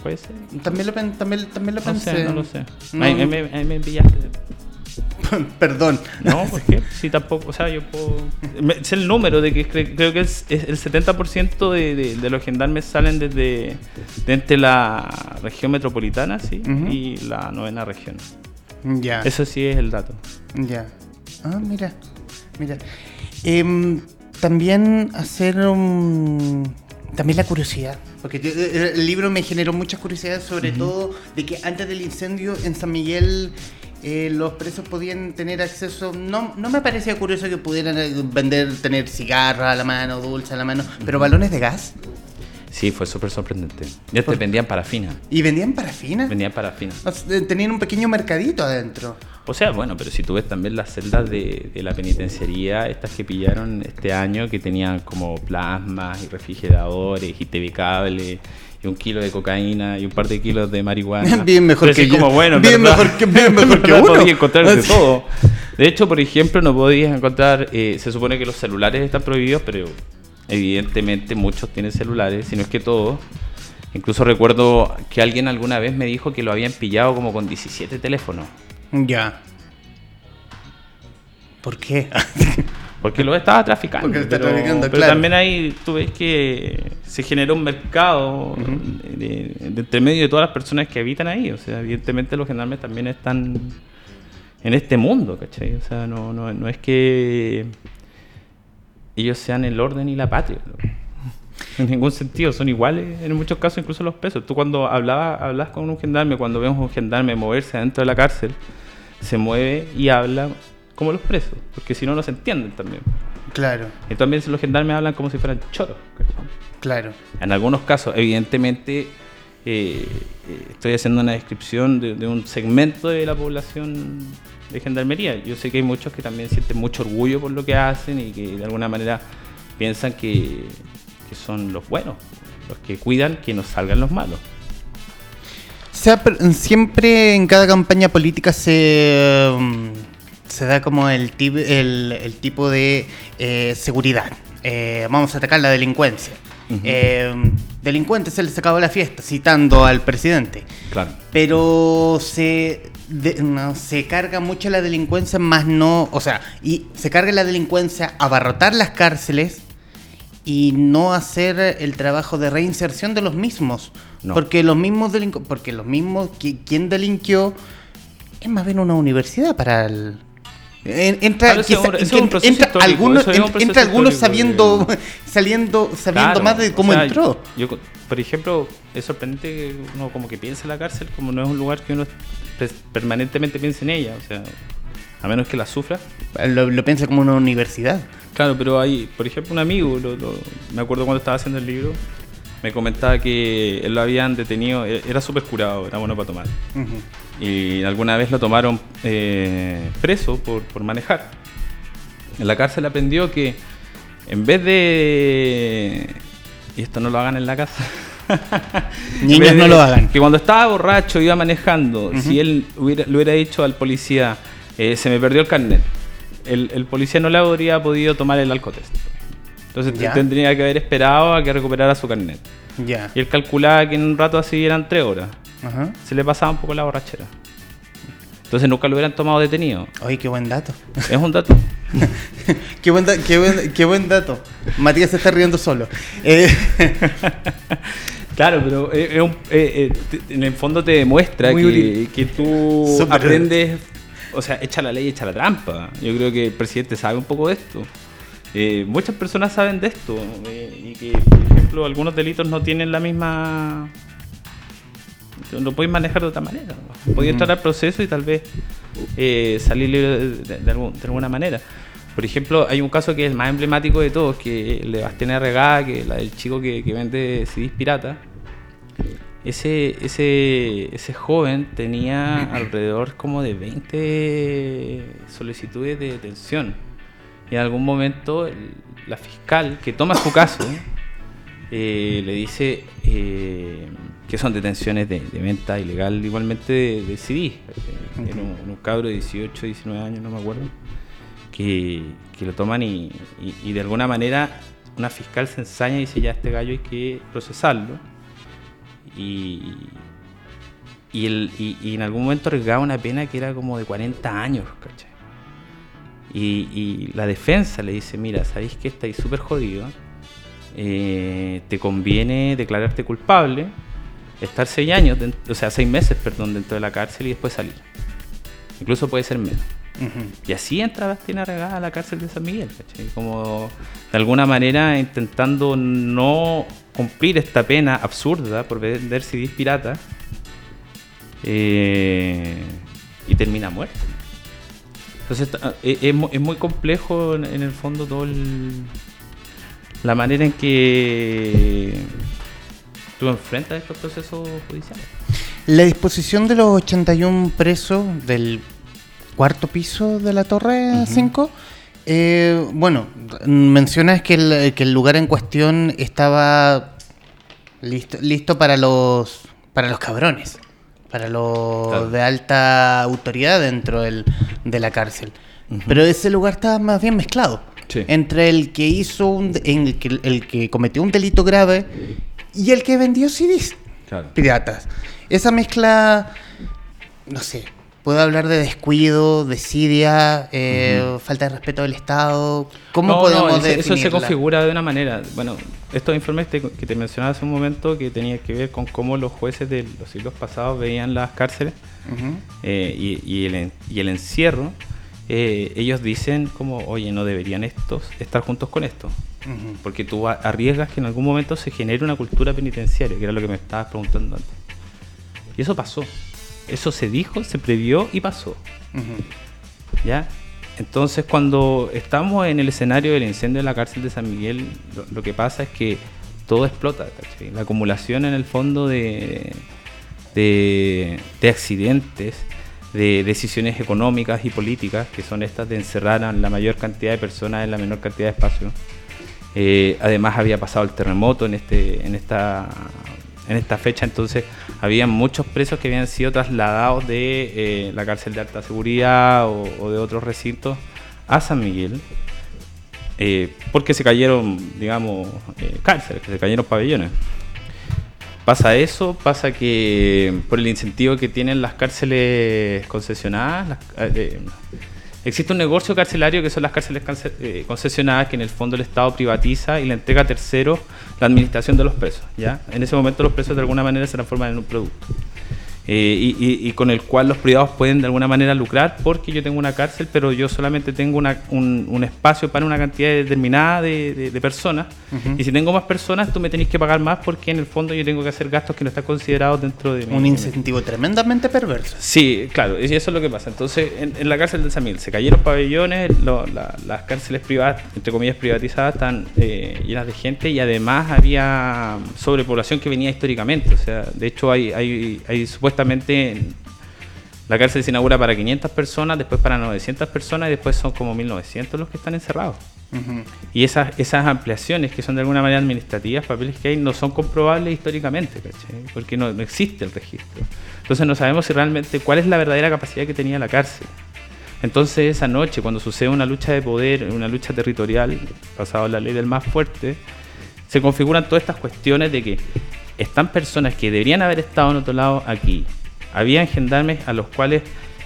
[SPEAKER 2] Puede ser.
[SPEAKER 1] También lo, también, también lo
[SPEAKER 2] no
[SPEAKER 1] pensé.
[SPEAKER 2] Sé, no lo sé. Ahí, me, me enviaste.
[SPEAKER 1] Perdón.
[SPEAKER 2] No, porque si tampoco, o sea, yo puedo... Es el número de que creo que es, el 70% de, de, los gendarmes salen desde entre la región metropolitana, sí, y la novena región.
[SPEAKER 1] Ya.
[SPEAKER 2] Eso sí es el dato.
[SPEAKER 1] Ya. Ah, mira, mira. Em, también hacer un... También la curiosidad, porque el libro me generó muchas curiosidades, sobre todo de que antes del incendio en San Miguel eh, los presos podían tener acceso. No, no me parecía curioso que pudieran eh, vender, tener cigarros a la mano, dulce a la mano, pero balones de gas.
[SPEAKER 2] Sí, fue súper sorprendente. Ya te vendían parafina.
[SPEAKER 1] ¿Y vendían parafina?
[SPEAKER 2] Vendían parafina.
[SPEAKER 1] Tenían un pequeño mercadito adentro.
[SPEAKER 2] O sea, bueno, pero si tú ves también las celdas de, la penitenciaría, estas que pillaron este año, que tenían como plasmas y refrigeradores y TV cable y un kilo de cocaína y un par de kilos de marihuana.
[SPEAKER 1] Bien mejor que
[SPEAKER 2] como, bueno,
[SPEAKER 1] bien mejor que, bien mejor que uno.
[SPEAKER 2] encontrar de todo. De hecho, por ejemplo, no podías encontrar, eh, se supone que los celulares están prohibidos, pero Evidentemente muchos tienen celulares, si no es que todos. Incluso recuerdo que alguien alguna vez me dijo que lo habían pillado como con 17 teléfonos.
[SPEAKER 1] Ya. ¿Por qué?
[SPEAKER 2] Porque lo estaba traficando.
[SPEAKER 1] Porque está traficando,
[SPEAKER 2] pero también ahí tú ves que se generó un mercado de, entre medio de todas las personas que habitan ahí. O sea, evidentemente los gendarmes también están en este mundo, ¿cachai? O sea, no, no, no es que ellos sean el orden y la patria. En ningún sentido, son iguales en muchos casos, incluso los presos. Tú cuando hablabas, hablas con un gendarme, cuando vemos a un gendarme moverse dentro de la cárcel, se mueve y habla como los presos, porque si no, no se entienden también.
[SPEAKER 1] Claro.
[SPEAKER 2] Y también los gendarmes hablan como si fueran choros.
[SPEAKER 1] Claro.
[SPEAKER 2] En algunos casos, evidentemente, eh, eh, estoy haciendo una descripción de, un segmento de la población de gendarmería. Yo sé que hay muchos que también sienten mucho orgullo por lo que hacen y que de alguna manera piensan que, son los buenos, los que cuidan que nos salgan los malos.
[SPEAKER 1] siempre en cada campaña política se, mm, se da como el, el, tipo de eh, seguridad. Eh, vamos a atacar la delincuencia. Eh, delincuentes se les acabó la fiesta, citando al presidente.
[SPEAKER 2] Claro.
[SPEAKER 1] Pero se, no, se carga mucho la delincuencia, más no. O sea, y se carga la delincuencia abarrotar las cárceles y no hacer el trabajo de reinserción de los mismos. Porque los mismos delincuentes. Porque los mismos. Quien delinquió es más bien una universidad para el Entra, algunos, algunos sabiendo, saliendo, sabiendo más de cómo entró.
[SPEAKER 2] Yo, por ejemplo, es sorprendente que uno como que piensa en la cárcel como no es un lugar que uno permanentemente piense en ella, o sea, a menos que la sufra.
[SPEAKER 1] Lo, lo piensa como una universidad.
[SPEAKER 2] Claro, pero hay, por ejemplo, un amigo, me acuerdo cuando estaba haciendo el libro, me comentaba que él lo habían detenido, e-, era súper curado, era bueno para tomar. Y alguna vez lo tomaron eh, preso por, por, manejar. En la cárcel aprendió que en vez de... Y esto no lo hagan en la casa.
[SPEAKER 1] Niños no lo hagan.
[SPEAKER 2] Que cuando estaba borracho, iba manejando, si él hubiera, le hubiera dicho al policía, eh, se me perdió el carnet, el, el, policía no le habría podido tomar el alcotest. Entonces tendría que haber esperado a que recuperara su carnet.
[SPEAKER 1] Ya.
[SPEAKER 2] Y él calculaba que en un rato así eran tres horas. Se le pasaba un poco la borrachera. Entonces nunca lo hubieran tomado detenido.
[SPEAKER 1] Oye, qué buen dato.
[SPEAKER 2] Es un dato.
[SPEAKER 1] qué, buen qué, buen, dato. Matías se está riendo solo. Eh,
[SPEAKER 2] claro, pero eh, eh, en el fondo te demuestra que, que, tú aprendes, o sea, echa la ley, echa la trampa. Yo creo que el presidente sabe un poco de esto. Eh, muchas personas saben de esto eh, y que, por ejemplo, algunos delitos no tienen la misma... Lo pueden manejar de otra manera. ¿no? entrar al proceso y tal vez eh, salir de, alguna manera. Por ejemplo, hay un caso que es el más emblemático de todos, que el de Bastián Regada, que es la del chico que, vende CDs pirata. Ese, ese, ese joven tenía alrededor como de 20 solicitudes de detención y en algún momento la fiscal que toma su caso eh, le dice eh, que son detenciones de, venta ilegal igualmente de, CD. En un, cabro de 18, 19 años, no me acuerdo, que, lo toman y, de alguna manera una fiscal se ensaña y dice ya este gallo hay que procesarlo. Y, y, en algún momento arriesgaba una pena que era como de 40 años, ¿cachai? Y, la defensa le dice, mira, sabéis que estáis súper jodido, eh, te conviene declararte culpable, estar seis años, o sea, seis meses, perdón, dentro de la cárcel y después salir. Incluso puede ser menos. Y así entra Bastina Regada a la cárcel de San Miguel, Como de alguna manera intentando no cumplir esta pena absurda por vender CDs pirata eh, y termina muerto. Entonces ah, e, es, muy complejo en, el fondo todo la manera en que tú enfrentas estos procesos judiciales.
[SPEAKER 1] La disposición de los 81 presos del cuarto piso de la Torre 5, eh, bueno, mencionas que el, que el lugar en cuestión estaba listo, listo para los para los cabrones, para los de alta autoridad dentro del, de la cárcel. Pero ese lugar estaba más bien mezclado. Entre el que hizo un, el que, el que cometió un delito grave y el que vendió CDs piratas. Esa mezcla, no sé, puedo hablar de descuido, desidia, eh, falta de respeto del Estado. ¿Cómo podemos
[SPEAKER 2] no, eso, se configura de una manera. Bueno, estos informes que te mencionaba hace un momento que tenía que ver con cómo los jueces de los siglos pasados veían las cárceles eh, y, el, y el encierro eh, ellos dicen como, oye, no deberían estos estar juntos con esto. Porque tú arriesgas que en algún momento se genere una cultura penitenciaria, que era lo que me estabas preguntando antes. Y eso pasó. Eso se dijo, se previó y pasó. ¿Ya? Entonces, cuando estamos en el escenario del incendio de la cárcel de San Miguel, lo, que pasa es que todo explota. La acumulación en el fondo de, de, de accidentes, de decisiones económicas y políticas, que son estas de encerrar a la mayor cantidad de personas en la menor cantidad de espacio. Eh, además había pasado el terremoto en, este, en, esta, en esta fecha, entonces había muchos presos que habían sido trasladados de eh, la cárcel de alta seguridad o, de otros recintos a San Miguel, eh, porque se cayeron, digamos, cárceles, que se cayeron pabellones. Pasa eso, pasa que por el incentivo que tienen las cárceles concesionadas, eh, existe un negocio carcelario que son las cárceles eh, concesionadas que en el fondo el Estado privatiza y le entrega a terceros la administración de los presos. ¿ya? En ese momento los presos de alguna manera se transforman en un producto. Eh, y, con el cual los privados pueden de alguna manera lucrar porque yo tengo una cárcel, pero yo solamente tengo un, espacio para una cantidad determinada de, personas. Y si tengo más personas, tú me tenés que pagar más porque en el fondo yo tengo que hacer gastos que no están considerados dentro de
[SPEAKER 1] mi... Un incentivo tremendamente perverso.
[SPEAKER 2] Sí, claro, y eso es lo que pasa. Entonces, en, la cárcel de San Miguel se cayeron pabellones, las cárceles privadas, entre comillas privatizadas, están eh, llenas de gente y además había sobrepoblación que venía históricamente. O sea, de hecho hay, hay, hay supuestamente la cárcel se inaugura para 500 personas, después para 900 personas y después son como 1900 los que están encerrados. Y esas, esas ampliaciones que son de alguna manera administrativas, papeles que hay, no son comprobables históricamente, porque no, no, existe el registro. Entonces no sabemos si realmente cuál es la verdadera capacidad que tenía la cárcel. Entonces esa noche, cuando sucede una lucha de poder, una lucha territorial, basada en la ley del más fuerte, se configuran todas estas cuestiones de que están personas que deberían haber estado en otro lado aquí. Habían gendarmes a los cuales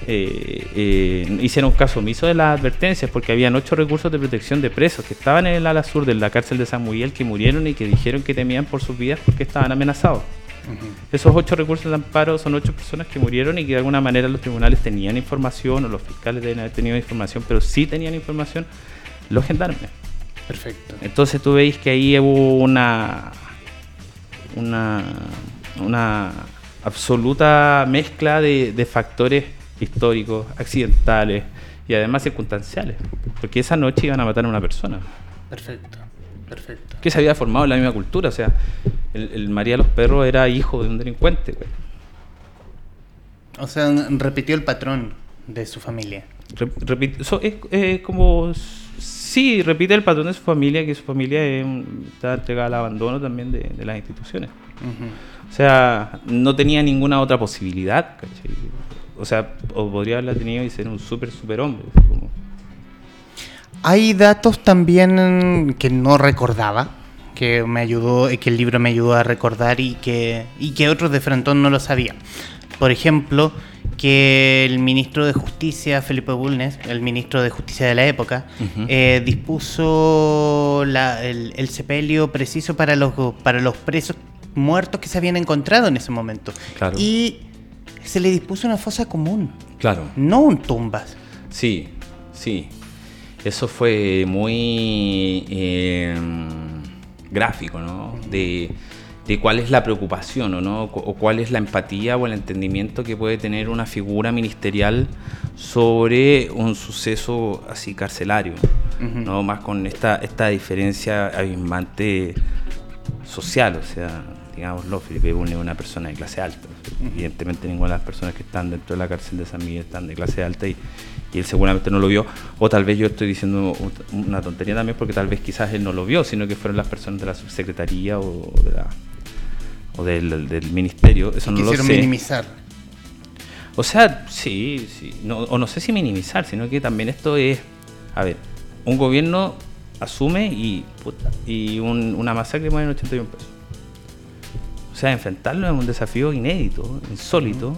[SPEAKER 2] eh, eh, hicieron caso omiso de las advertencias porque habían ocho recursos de protección de presos que estaban en el ala sur de la cárcel de San Miguel que murieron y que dijeron que temían por sus vidas porque estaban amenazados. Esos ocho recursos de amparo son ocho personas que murieron y que de alguna manera los tribunales tenían información o los fiscales deben haber tenido información, pero sí tenían información los gendarmes.
[SPEAKER 1] Perfecto.
[SPEAKER 2] Entonces tú veis que ahí hubo una una, una absoluta mezcla de, factores históricos, accidentales y además circunstanciales, porque esa noche iban a matar a una persona.
[SPEAKER 1] Perfecto, perfecto.
[SPEAKER 2] Que se había formado en la misma cultura, o sea, el, María de los Perros era hijo de un delincuente.
[SPEAKER 1] O sea, repitió el patrón de su familia.
[SPEAKER 2] es como Sí, repite el patrón de su familia, que su familia está entregada al abandono también de, las instituciones. O sea, no tenía ninguna otra posibilidad, O sea, o podría haberla tenido y ser un súper, súper hombre.
[SPEAKER 1] Hay datos también que no recordaba, que me ayudó, que el libro me ayudó a recordar y que, y que otros de Frentón no lo sabían. Por ejemplo, que el ministro de Justicia, Felipe Bulnes, el ministro de Justicia de la época, eh, dispuso el, sepelio preciso para los, para los presos muertos que se habían encontrado en ese momento. Y se le dispuso una fosa común.
[SPEAKER 2] Claro.
[SPEAKER 1] No un tumbas.
[SPEAKER 2] Sí, sí. Eso fue muy eh, gráfico, ¿no? De de cuál es la preocupación o, ¿no? o cuál es la empatía o el entendimiento que puede tener una figura ministerial sobre un suceso así carcelario, ¿no? más con esta, esta diferencia abismante social, o sea, digámoslo, Felipe Bulnes es una persona de clase alta. Evidentemente ninguna de las personas que están dentro de la cárcel de San Miguel están de clase alta y, él seguramente no lo vio. O tal vez yo estoy diciendo una tontería también porque tal vez quizás él no lo vio, sino que fueron las personas de la subsecretaría o, de la, o del, ministerio. Eso no lo sé.
[SPEAKER 1] minimizar.
[SPEAKER 2] O sea, sí, sí. No, o no sé si minimizar, sino que también esto es, a ver, un gobierno asume y, y una masacre muere en 81 pesos. O sea, enfrentarlo es un desafío inédito, insólito,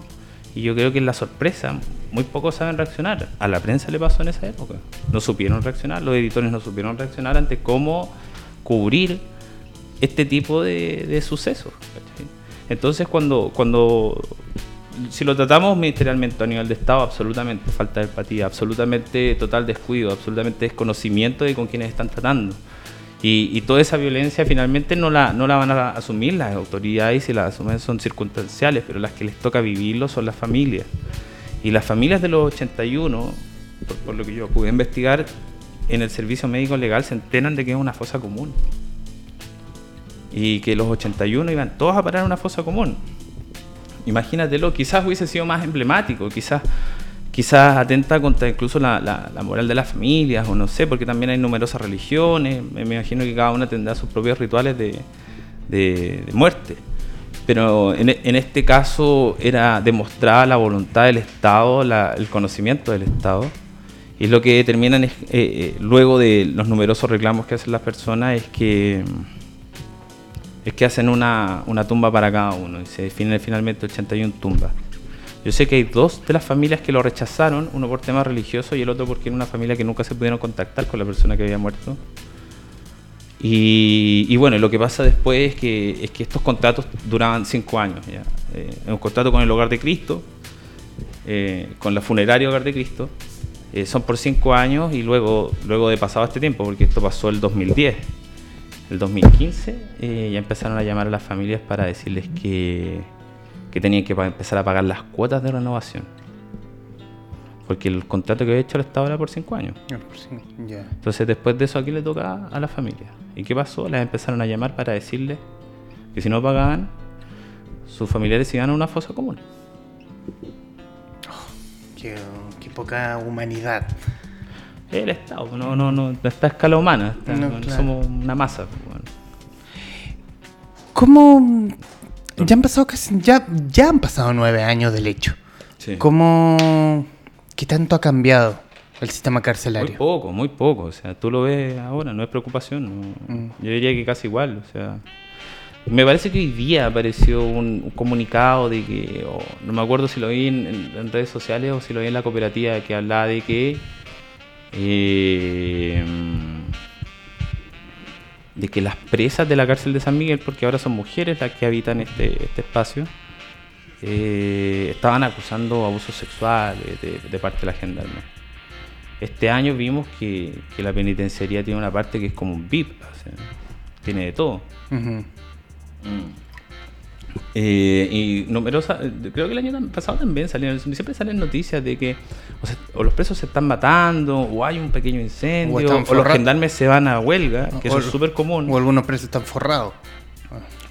[SPEAKER 2] y yo creo que es la sorpresa. Muy pocos saben reaccionar. A la prensa le pasó en esa época. No supieron reaccionar, los editores no supieron reaccionar ante cómo cubrir este tipo de, sucesos. Entonces, cuando, cuando si lo tratamos ministerialmente a nivel de Estado, absolutamente falta de empatía, absolutamente total descuido, absolutamente desconocimiento de con quienes están tratando. Y, toda esa violencia finalmente no la, no la van a asumir las autoridades y las asumen son circunstanciales, pero las que les toca vivirlo son las familias. Y las familias de los 81, por, lo que yo pude investigar, en el servicio médico legal se enteran de que es una fosa común. Y que los 81 iban todos a parar a una fosa común. Imagínatelo, quizás hubiese sido más emblemático, quizás quizás atenta contra incluso la, moral de las familias, o no sé, porque también hay numerosas religiones, me, imagino que cada una tendrá sus propios rituales de, muerte. Pero en, este caso era demostrada la voluntad del Estado, el conocimiento del Estado, y lo que determinan es, eh, eh, luego de los numerosos reclamos que hacen las personas es que es que hacen una, una tumba para cada uno y se definen finalmente 81 tumbas. Yo sé que hay dos de las familias que lo rechazaron, uno por tema religioso y el otro porque era una familia que nunca se pudieron contactar con la persona que había muerto. Y, bueno, lo que pasa después es que, es que estos contratos duraban cinco años. ¿ya? Eh, un contrato con el Hogar de Cristo, eh, con la funeraria Hogar de Cristo, eh, son por cinco años y luego, luego de pasado este tiempo, porque esto pasó el 2010, el 2015, ya empezaron a llamar a las familias para decirles que que tenían que empezar a pagar las cuotas de renovación. Porque el contrato que había hecho el Estado era por cinco años. Entonces después de eso aquí le toca a la familia. ¿Y qué pasó? Las empezaron a llamar para decirles que si no pagaban, sus familiares iban a una fosa común.
[SPEAKER 1] Oh, qué, poca humanidad.
[SPEAKER 2] El Estado, no, no, no, está a escala humana, somos una masa.
[SPEAKER 1] ¿Cómo ya han pasado casi, ya, ya han pasado nueve años del hecho. ¿Cómo, qué tanto ha cambiado el sistema carcelario?
[SPEAKER 2] Muy poco, muy poco. O sea, tú lo ves ahora, no es preocupación. Mm. Yo diría que casi igual. O sea, me parece que hoy día apareció un, comunicado de que, no me acuerdo si lo vi en, redes sociales o si lo vi en la cooperativa, que hablaba de que eh, de que las presas de la cárcel de San Miguel, porque ahora son mujeres las que habitan este, este espacio, eh, estaban acusando abusos sexuales de, parte de la gendarmería. Este año vimos que, la penitenciaría tiene una parte que es como un VIP, tiene de todo. Eh, y numerosas, creo que el año pasado también salieron, siempre salen noticias de que o, los presos se están matando, o hay un pequeño incendio, o, los gendarmes se van a huelga, que eso es súper común.
[SPEAKER 1] O algunos presos están forrados.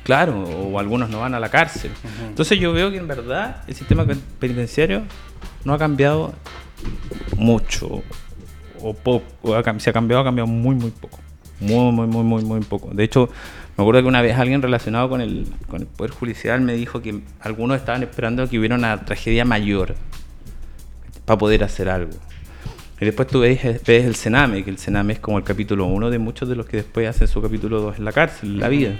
[SPEAKER 2] Claro, o algunos no van a la cárcel. Entonces yo veo que en verdad el sistema penitenciario no ha cambiado mucho, o poco, se ha cambiado, ha cambiado muy, muy poco. Muy, muy, muy, muy, muy poco. De hecho, me acuerdo que una vez alguien relacionado con el, Poder Judicial me dijo que algunos estaban esperando que hubiera una tragedia mayor para poder hacer algo. Y después tú ves, ves, el Sename, que el Sename es como el capítulo 1 de muchos de los que después hacen su capítulo 2 en la cárcel, en la vida.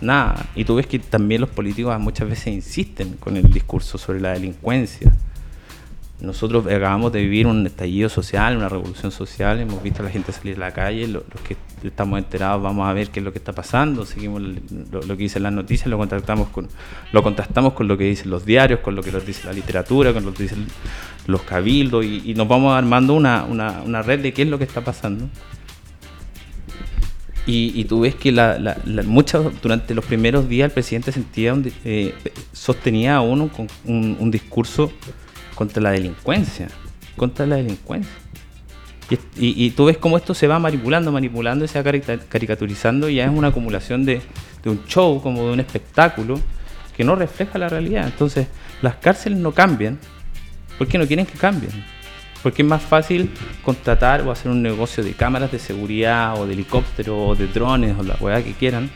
[SPEAKER 2] Nada. Y tú ves que también los políticos muchas veces insisten con el discurso sobre la delincuencia. Nosotros acabamos de vivir un estallido social, una revolución social, hemos visto a la gente salir a la calle, los, que estamos enterados vamos a ver qué es lo que está pasando, seguimos lo, que dicen las noticias, lo contrastamos con lo contrastamos con lo que dicen los diarios, con lo que nos dice la literatura, con lo que dicen los cabildos y, nos vamos armando una, red de qué es lo que está pasando. Y, tú ves que la, durante los primeros días el presidente sentía eh, sostenía a uno con un discurso contra la delincuencia, contra la delincuencia. Y, tú ves cómo esto se va manipulando, manipulando y se va caricaturizando y ya es una acumulación de, de un show, como de un espectáculo, que no refleja la realidad. Entonces, las cárceles no cambian porque no quieren que cambien. Porque es más fácil contratar o hacer un negocio de cámaras de seguridad o de helicópteros o de drones o la weá que quieran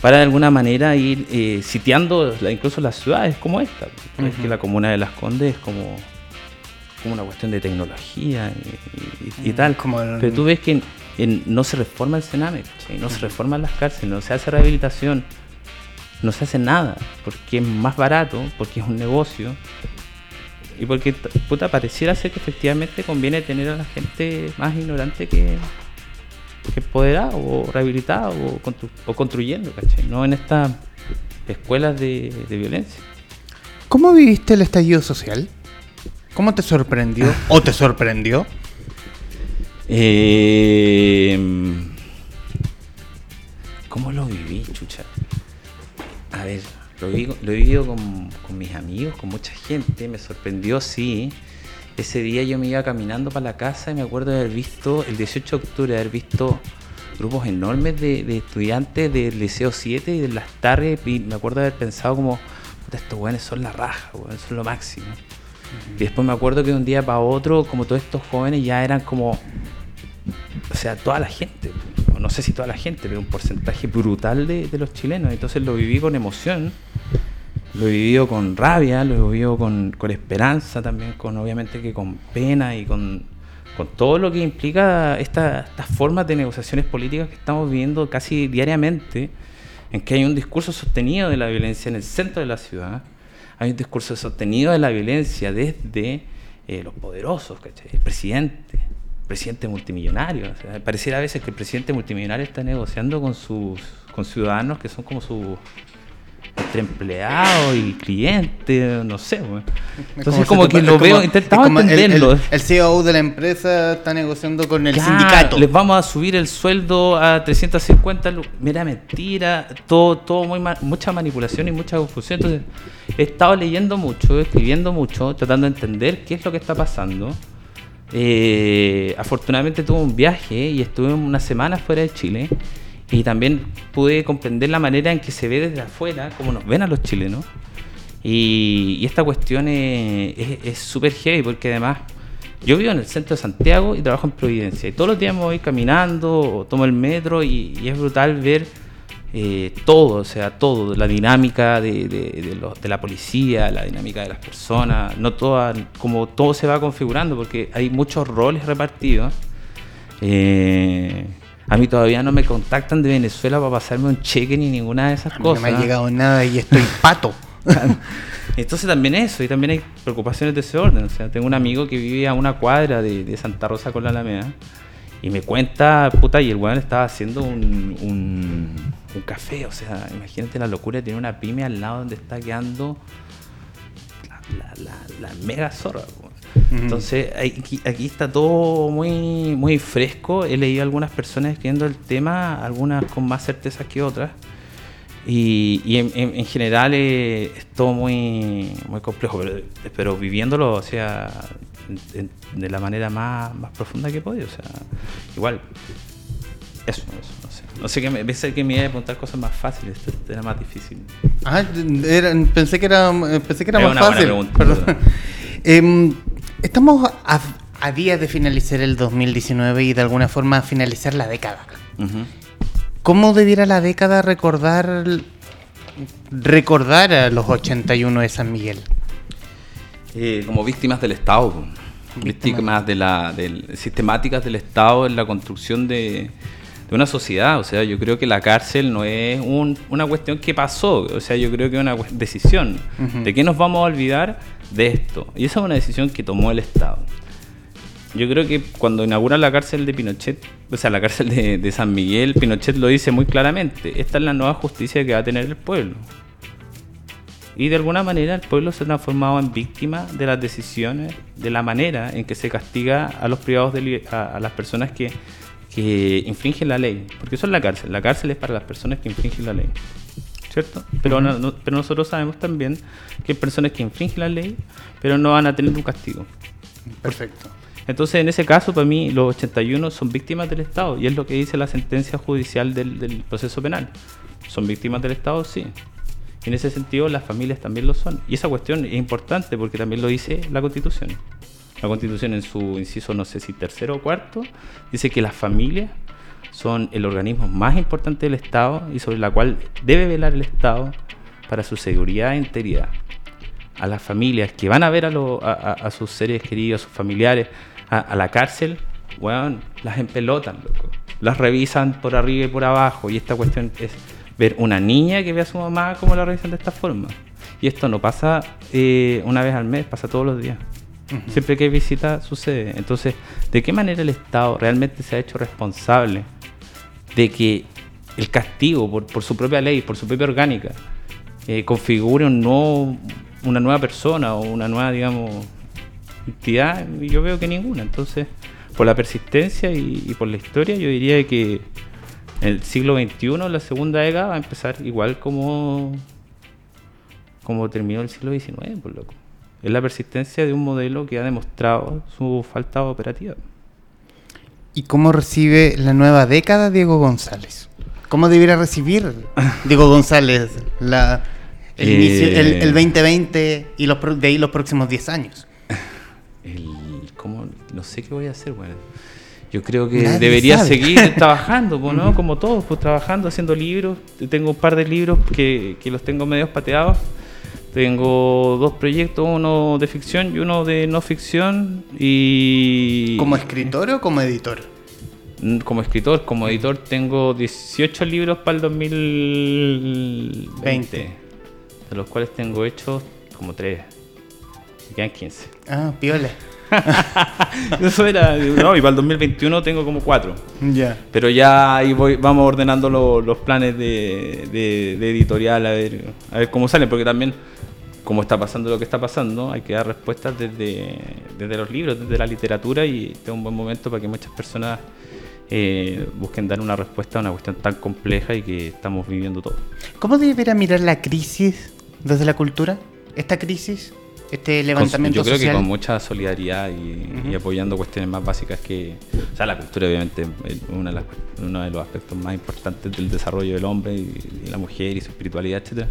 [SPEAKER 2] para de alguna manera ir eh, sitiando incluso las ciudades como esta. Es que la comuna de Las Condes es como, como una cuestión de tecnología y, tal. Pero tú ves que no se reforma el Sename, no se reforman las cárceles, no se hace rehabilitación, no se hace nada, porque es más barato, porque es un negocio. Y porque, puta, pareciera ser que efectivamente conviene tener a la gente más ignorante que, empoderado o rehabilitado o, construyendo, ¿cachai? No en estas escuelas de, violencia.
[SPEAKER 1] ¿Cómo viviste el estallido social? ¿Cómo te sorprendió o te sorprendió?
[SPEAKER 2] Eh, ¿Cómo lo viví, chucha? A ver, lo, lo he vivido con, con, mis amigos, con mucha gente. Me sorprendió, sí. Ese día yo me iba caminando para la casa y me acuerdo de haber visto, el 18 de octubre, de haber visto grupos enormes de, estudiantes del Liceo 7 y de las tardes. Y me acuerdo de haber pensado como, estos weones son la raja, son lo máximo. Y después me acuerdo que de un día para otro, como todos estos jóvenes ya eran como, o sea, toda la gente, no sé si toda la gente, pero un porcentaje brutal de, de los chilenos. Entonces lo viví con emoción lo vivido con rabia, lo he vivido con, esperanza también, con obviamente que con pena y con, todo lo que implica estas formas de negociaciones políticas que estamos viviendo casi diariamente, en que hay un discurso sostenido de la violencia en el centro de la ciudad, hay un discurso sostenido de la violencia desde eh, los poderosos, el presidente, el presidente multimillonario. pareciera a veces que el presidente multimillonario está negociando con sus con ciudadanos que son como sus entre empleado y cliente, no sé, Entonces como, que lo veo, intentamos entenderlo.
[SPEAKER 1] El, CEO de la empresa está negociando con el sindicato.
[SPEAKER 2] Les vamos a subir el sueldo a 350, mira mentira, todo, todo muy mucha manipulación y mucha confusión. Entonces he estado leyendo mucho, escribiendo mucho, tratando de entender qué es lo que está pasando. Eh, afortunadamente tuve un viaje y estuve una semana fuera de Chile y también pude comprender la manera en que se ve desde afuera, cómo nos ven a los chilenos. Y, esta cuestión es súper heavy porque además yo vivo en el centro de Santiago y trabajo en Providencia. Y todos los días me voy caminando o tomo el metro y, es brutal ver eh, todo, o sea, todo, la dinámica de, de, la policía, la dinámica de las personas, no toda, como todo se va configurando porque hay muchos roles repartidos. Eh, a mí todavía no me contactan de Venezuela para pasarme un cheque ni ninguna de esas cosas.
[SPEAKER 1] No me ha llegado nada y estoy pato.
[SPEAKER 2] Entonces también eso, y también hay preocupaciones de ese orden. O sea, tengo un amigo que vive a una cuadra de, Santa Rosa con la Alameda y me cuenta, puta, y el weón estaba haciendo un, un, café. O sea, imagínate la locura, tiene una pyme al lado donde está quedando la, mega zorra. Entonces, aquí, está todo muy, muy fresco. He leído algunas personas escribiendo el tema, algunas con más certeza que otras. Y, en, general es, todo muy, muy complejo, pero, viviéndolo, o sea, de la manera más, más profunda que he podido. O sea, igual, eso, eso, no sé. No sé, que me, pensé que me iba a preguntar cosas más fáciles, esto era más difícil.
[SPEAKER 1] Ah, pensé que era, pensé que era, más fácil. eh, Estamos a, días de finalizar el 2019 y de alguna forma finalizar la década. ¿Cómo debiera la década recordar recordar a los 81 de San Miguel?
[SPEAKER 2] Eh, como víctimas del Estado, víctimas, de la, sistemáticas del Estado en la construcción de, una sociedad. O sea, yo creo que la cárcel no es una cuestión que pasó, o sea, yo creo que es una decisión. ¿De qué nos vamos a olvidar? de esto. Y esa es una decisión que tomó el Estado. Yo creo que cuando inaugura la cárcel de Pinochet, o sea, la cárcel de, San Miguel, Pinochet lo dice muy claramente, esta es la nueva justicia que va a tener el pueblo. Y de alguna manera el pueblo se ha transformado en víctima de las decisiones, de la manera en que se castiga a los privados de a, las personas que, que infringen la ley. Porque eso es la cárcel. La cárcel es para las personas que infringen la ley. ¿cierto? Pero, pero nosotros sabemos también que hay personas que infringen la ley, pero no van a tener un castigo.
[SPEAKER 1] Perfecto.
[SPEAKER 2] Entonces, en ese caso, para mí, los 81 son víctimas del Estado, y es lo que dice la sentencia judicial del, del proceso penal. ¿Son víctimas del Estado? Sí. Y en ese sentido, las familias también lo son. Y esa cuestión es importante porque también lo dice la Constitución. La Constitución, en su inciso, no sé si tercero o cuarto, dice que las familias son el organismo más importante del Estado y sobre la cual debe velar el Estado para su seguridad e integridad. A las familias que van a ver a, lo- a- a- sus seres queridos, a sus familiares, a, a la cárcel, weón, las empelotan, loco. Las revisan por arriba y por abajo. Y esta cuestión es ver una niña que ve a su mamá como la revisan de esta forma. Y esto no pasa eh, una vez al mes, pasa todos los días. Siempre que hay visita sucede. Entonces, ¿de qué manera el Estado realmente se ha hecho responsable de que el castigo por, por su propia ley, por su propia orgánica, eh, configure una nueva persona o una nueva, digamos, entidad? Yo veo que ninguna. Entonces, por la persistencia y, por la historia, yo diría que el siglo XXI, la segunda década, va a empezar igual como, como terminó el siglo XIX, por loco. Es la persistencia de un modelo que ha demostrado su falta operativa.
[SPEAKER 1] ¿Y cómo recibe la nueva década Diego González? ¿Cómo debiera recibir Diego González la, el,
[SPEAKER 2] Eh,
[SPEAKER 1] inicio, el, el 2020 y los, de ahí los próximos 10 años?
[SPEAKER 2] El, ¿cómo? No sé qué voy a hacer, bueno. Yo creo que
[SPEAKER 1] Nadie
[SPEAKER 2] debería
[SPEAKER 1] sabe.
[SPEAKER 2] seguir trabajando, pues, ¿no? Como todos, pues trabajando, haciendo libros. Tengo un par de libros que, que los tengo medios pateados. Tengo dos proyectos, uno de ficción y uno de no ficción. Y
[SPEAKER 1] ¿Como escritor o como editor?
[SPEAKER 2] Mm, como escritor, como editor, tengo 18 libros para el 2020.
[SPEAKER 1] Veinte.
[SPEAKER 2] De los cuales tengo hechos como 3. Me quedan 15.
[SPEAKER 1] Ah, piola.
[SPEAKER 2] Eso era. No, y para el 2021 tengo como 4.
[SPEAKER 1] Ya.
[SPEAKER 2] Pero ya ahí voy, vamos ordenando lo- los planes de, de- de editorial a ver, a ver cómo salen, porque también, como está pasando lo que está pasando, hay que dar respuestas desde, desde los libros, desde la literatura, y este es un buen momento para que muchas personas eh, busquen dar una respuesta a una cuestión tan compleja y que estamos viviendo todos.
[SPEAKER 1] ¿Cómo debería mirar la crisis desde la cultura? ¿Esta crisis? ¿Este
[SPEAKER 2] Con-
[SPEAKER 1] levantamiento
[SPEAKER 2] yo creo
[SPEAKER 1] social?
[SPEAKER 2] que con mucha solidaridad y, y apoyando cuestiones más básicas que... O sea, la cultura obviamente es una de las- uno de los aspectos más importantes del desarrollo del hombre y, y la mujer y su espiritualidad, etcétera.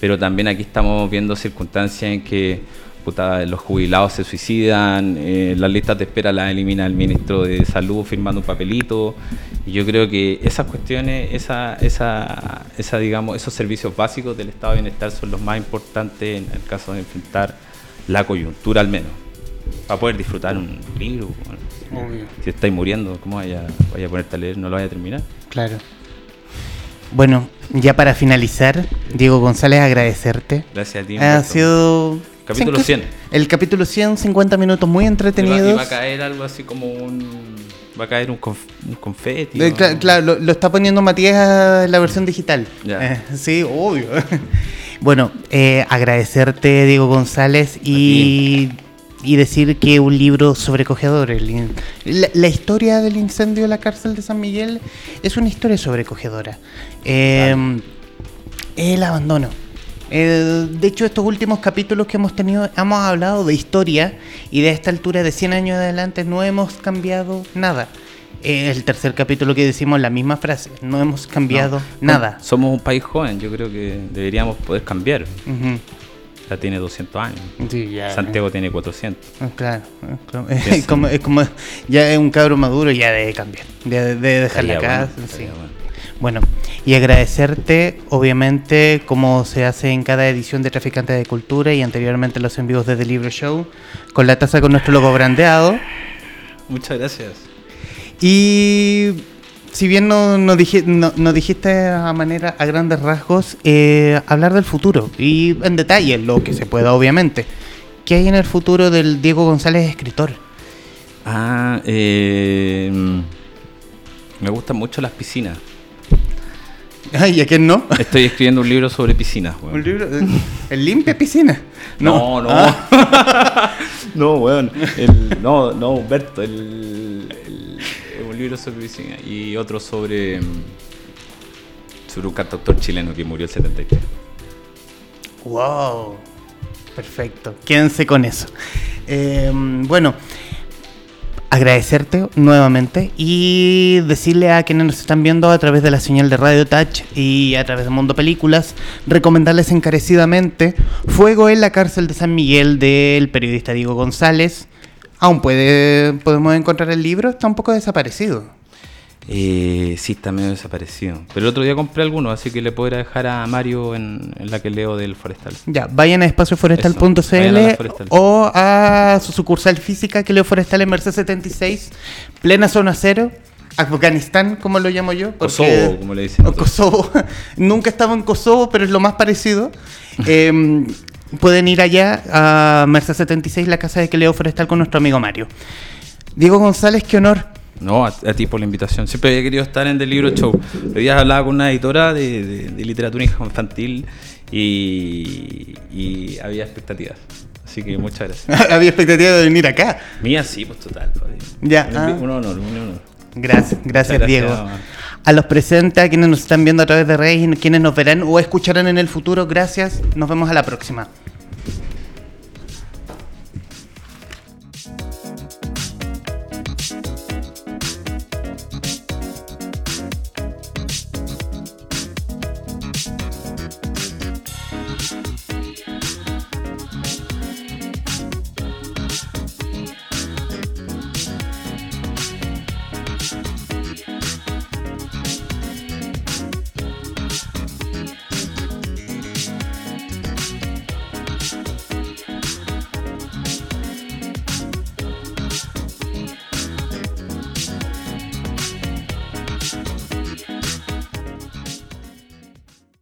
[SPEAKER 2] Pero también aquí estamos viendo circunstancias en que puta, los jubilados se suicidan, eh, las listas de espera las elimina el ministro de Salud firmando un papelito. Y yo creo que esas cuestiones, esa, esa, esa, digamos, esos servicios básicos del estado de bienestar son los más importantes en el caso de enfrentar la coyuntura al menos. Para poder disfrutar un libro. bueno.
[SPEAKER 1] Obvio.
[SPEAKER 2] Si estáis muriendo, ¿cómo vaya, vaya a ponerte a leer? ¿No lo vaya a terminar?
[SPEAKER 1] Claro. Bueno, ya para finalizar, Diego González, agradecerte.
[SPEAKER 2] Gracias a ti.
[SPEAKER 1] Ha sido...
[SPEAKER 2] Capítulo
[SPEAKER 1] cinco-
[SPEAKER 2] 100.
[SPEAKER 1] El capítulo 100, 50 minutos muy
[SPEAKER 2] Y va,
[SPEAKER 1] entretenidos.
[SPEAKER 2] y va a caer algo así como un... Va a caer un, conf- un confeti.
[SPEAKER 1] Eh, claro, lo, lo está poniendo Matías en la versión digital. Eh, sí, obvio. bueno, eh, agradecerte, Diego González, y, y decir que un libro sobrecogedor. el la, la historia del incendio de la cárcel de San Miguel es una historia sobrecogedora. Eh, el abandono. Eh, de hecho, estos últimos capítulos que hemos tenido, hemos hablado de historia y de esta altura de 100 años adelante no hemos cambiado nada. Eh, el tercer capítulo que decimos la misma frase, no hemos cambiado
[SPEAKER 2] No,
[SPEAKER 1] nada.
[SPEAKER 2] Somos un país joven, yo creo que deberíamos poder cambiar.
[SPEAKER 1] Ujú.
[SPEAKER 2] Ya tiene 200 años.
[SPEAKER 1] Sí, ya,
[SPEAKER 2] Santiago tiene 400.
[SPEAKER 1] eh, Claro, eh, claro. Es, como, es como ya es un cabro maduro, ya debe cambiar, ya debe dejar la casa.
[SPEAKER 2] bueno,
[SPEAKER 1] sí.
[SPEAKER 2] bueno.
[SPEAKER 1] Bueno, y agradecerte, obviamente, como se hace en cada edición de Traficantes de Cultura y anteriormente los envíos desde Libro Show, con la taza con nuestro logo brandeado.
[SPEAKER 2] Muchas gracias.
[SPEAKER 1] Y si bien no, no, dije- no- no dijiste a manera, a grandes rasgos, eh, hablar del futuro y en detalle, lo que se pueda, obviamente. ¿Qué hay en el futuro del Diego González escritor?
[SPEAKER 2] Ah, eh, me gustan mucho las piscinas.
[SPEAKER 1] Ay, ¿y a quién no?
[SPEAKER 2] Estoy escribiendo un libro sobre piscinas. weón.
[SPEAKER 1] Un libro, ¿El limpia piscina?
[SPEAKER 2] No, no.
[SPEAKER 1] Ah.
[SPEAKER 2] no, weón. El- no, no, Humberto. El, el- un libro sobre piscina. Y otro sobre. mm, Sobre un cantautor chileno que murió el 73.
[SPEAKER 1] Wow, perfecto. Quédense con eso. Eh, bueno, agradecerte nuevamente y decirle a quienes nos están viendo a través de la señal de Radio Touch y a través de Mundo Películas, recomendarles encarecidamente Fuego en la cárcel de San Miguel del periodista Diego González. Aún puede, podemos encontrar el libro, está un poco desaparecido.
[SPEAKER 2] Eh, sí, está medio desaparecido. Pero el otro día compré algunos, así que le podré dejar a Mario en, la que leo del Forestal.
[SPEAKER 1] Ya, vayan a espacioforestal.cl o a su sucursal física que leo Forestal en Merced 76, plena zona cero. Afganistán, como lo llamo yo.
[SPEAKER 2] Kosovo, como le dicen.
[SPEAKER 1] Kosovo. Nunca he estado en Kosovo, pero es lo más parecido. Em, pueden ir allá a Merced 76, la casa de que leo Forestal con nuestro amigo Mario. Diego González, qué honor
[SPEAKER 2] no, a, ti por la invitación. Siempre había querido estar en el libro show. Hoy día hablaba con una editora de, literatura infantil y, había expectativas. Así que muchas gracias.
[SPEAKER 1] había expectativas de venir acá.
[SPEAKER 2] Mía sí, pues total.
[SPEAKER 1] Ya.
[SPEAKER 2] Un, ah. un honor, un honor.
[SPEAKER 1] Gracias, gracias, Diego. A los presentes, a quienes nos están viendo a través de redes, quienes nos verán o escucharán en el futuro, gracias. Nos vemos a la próxima.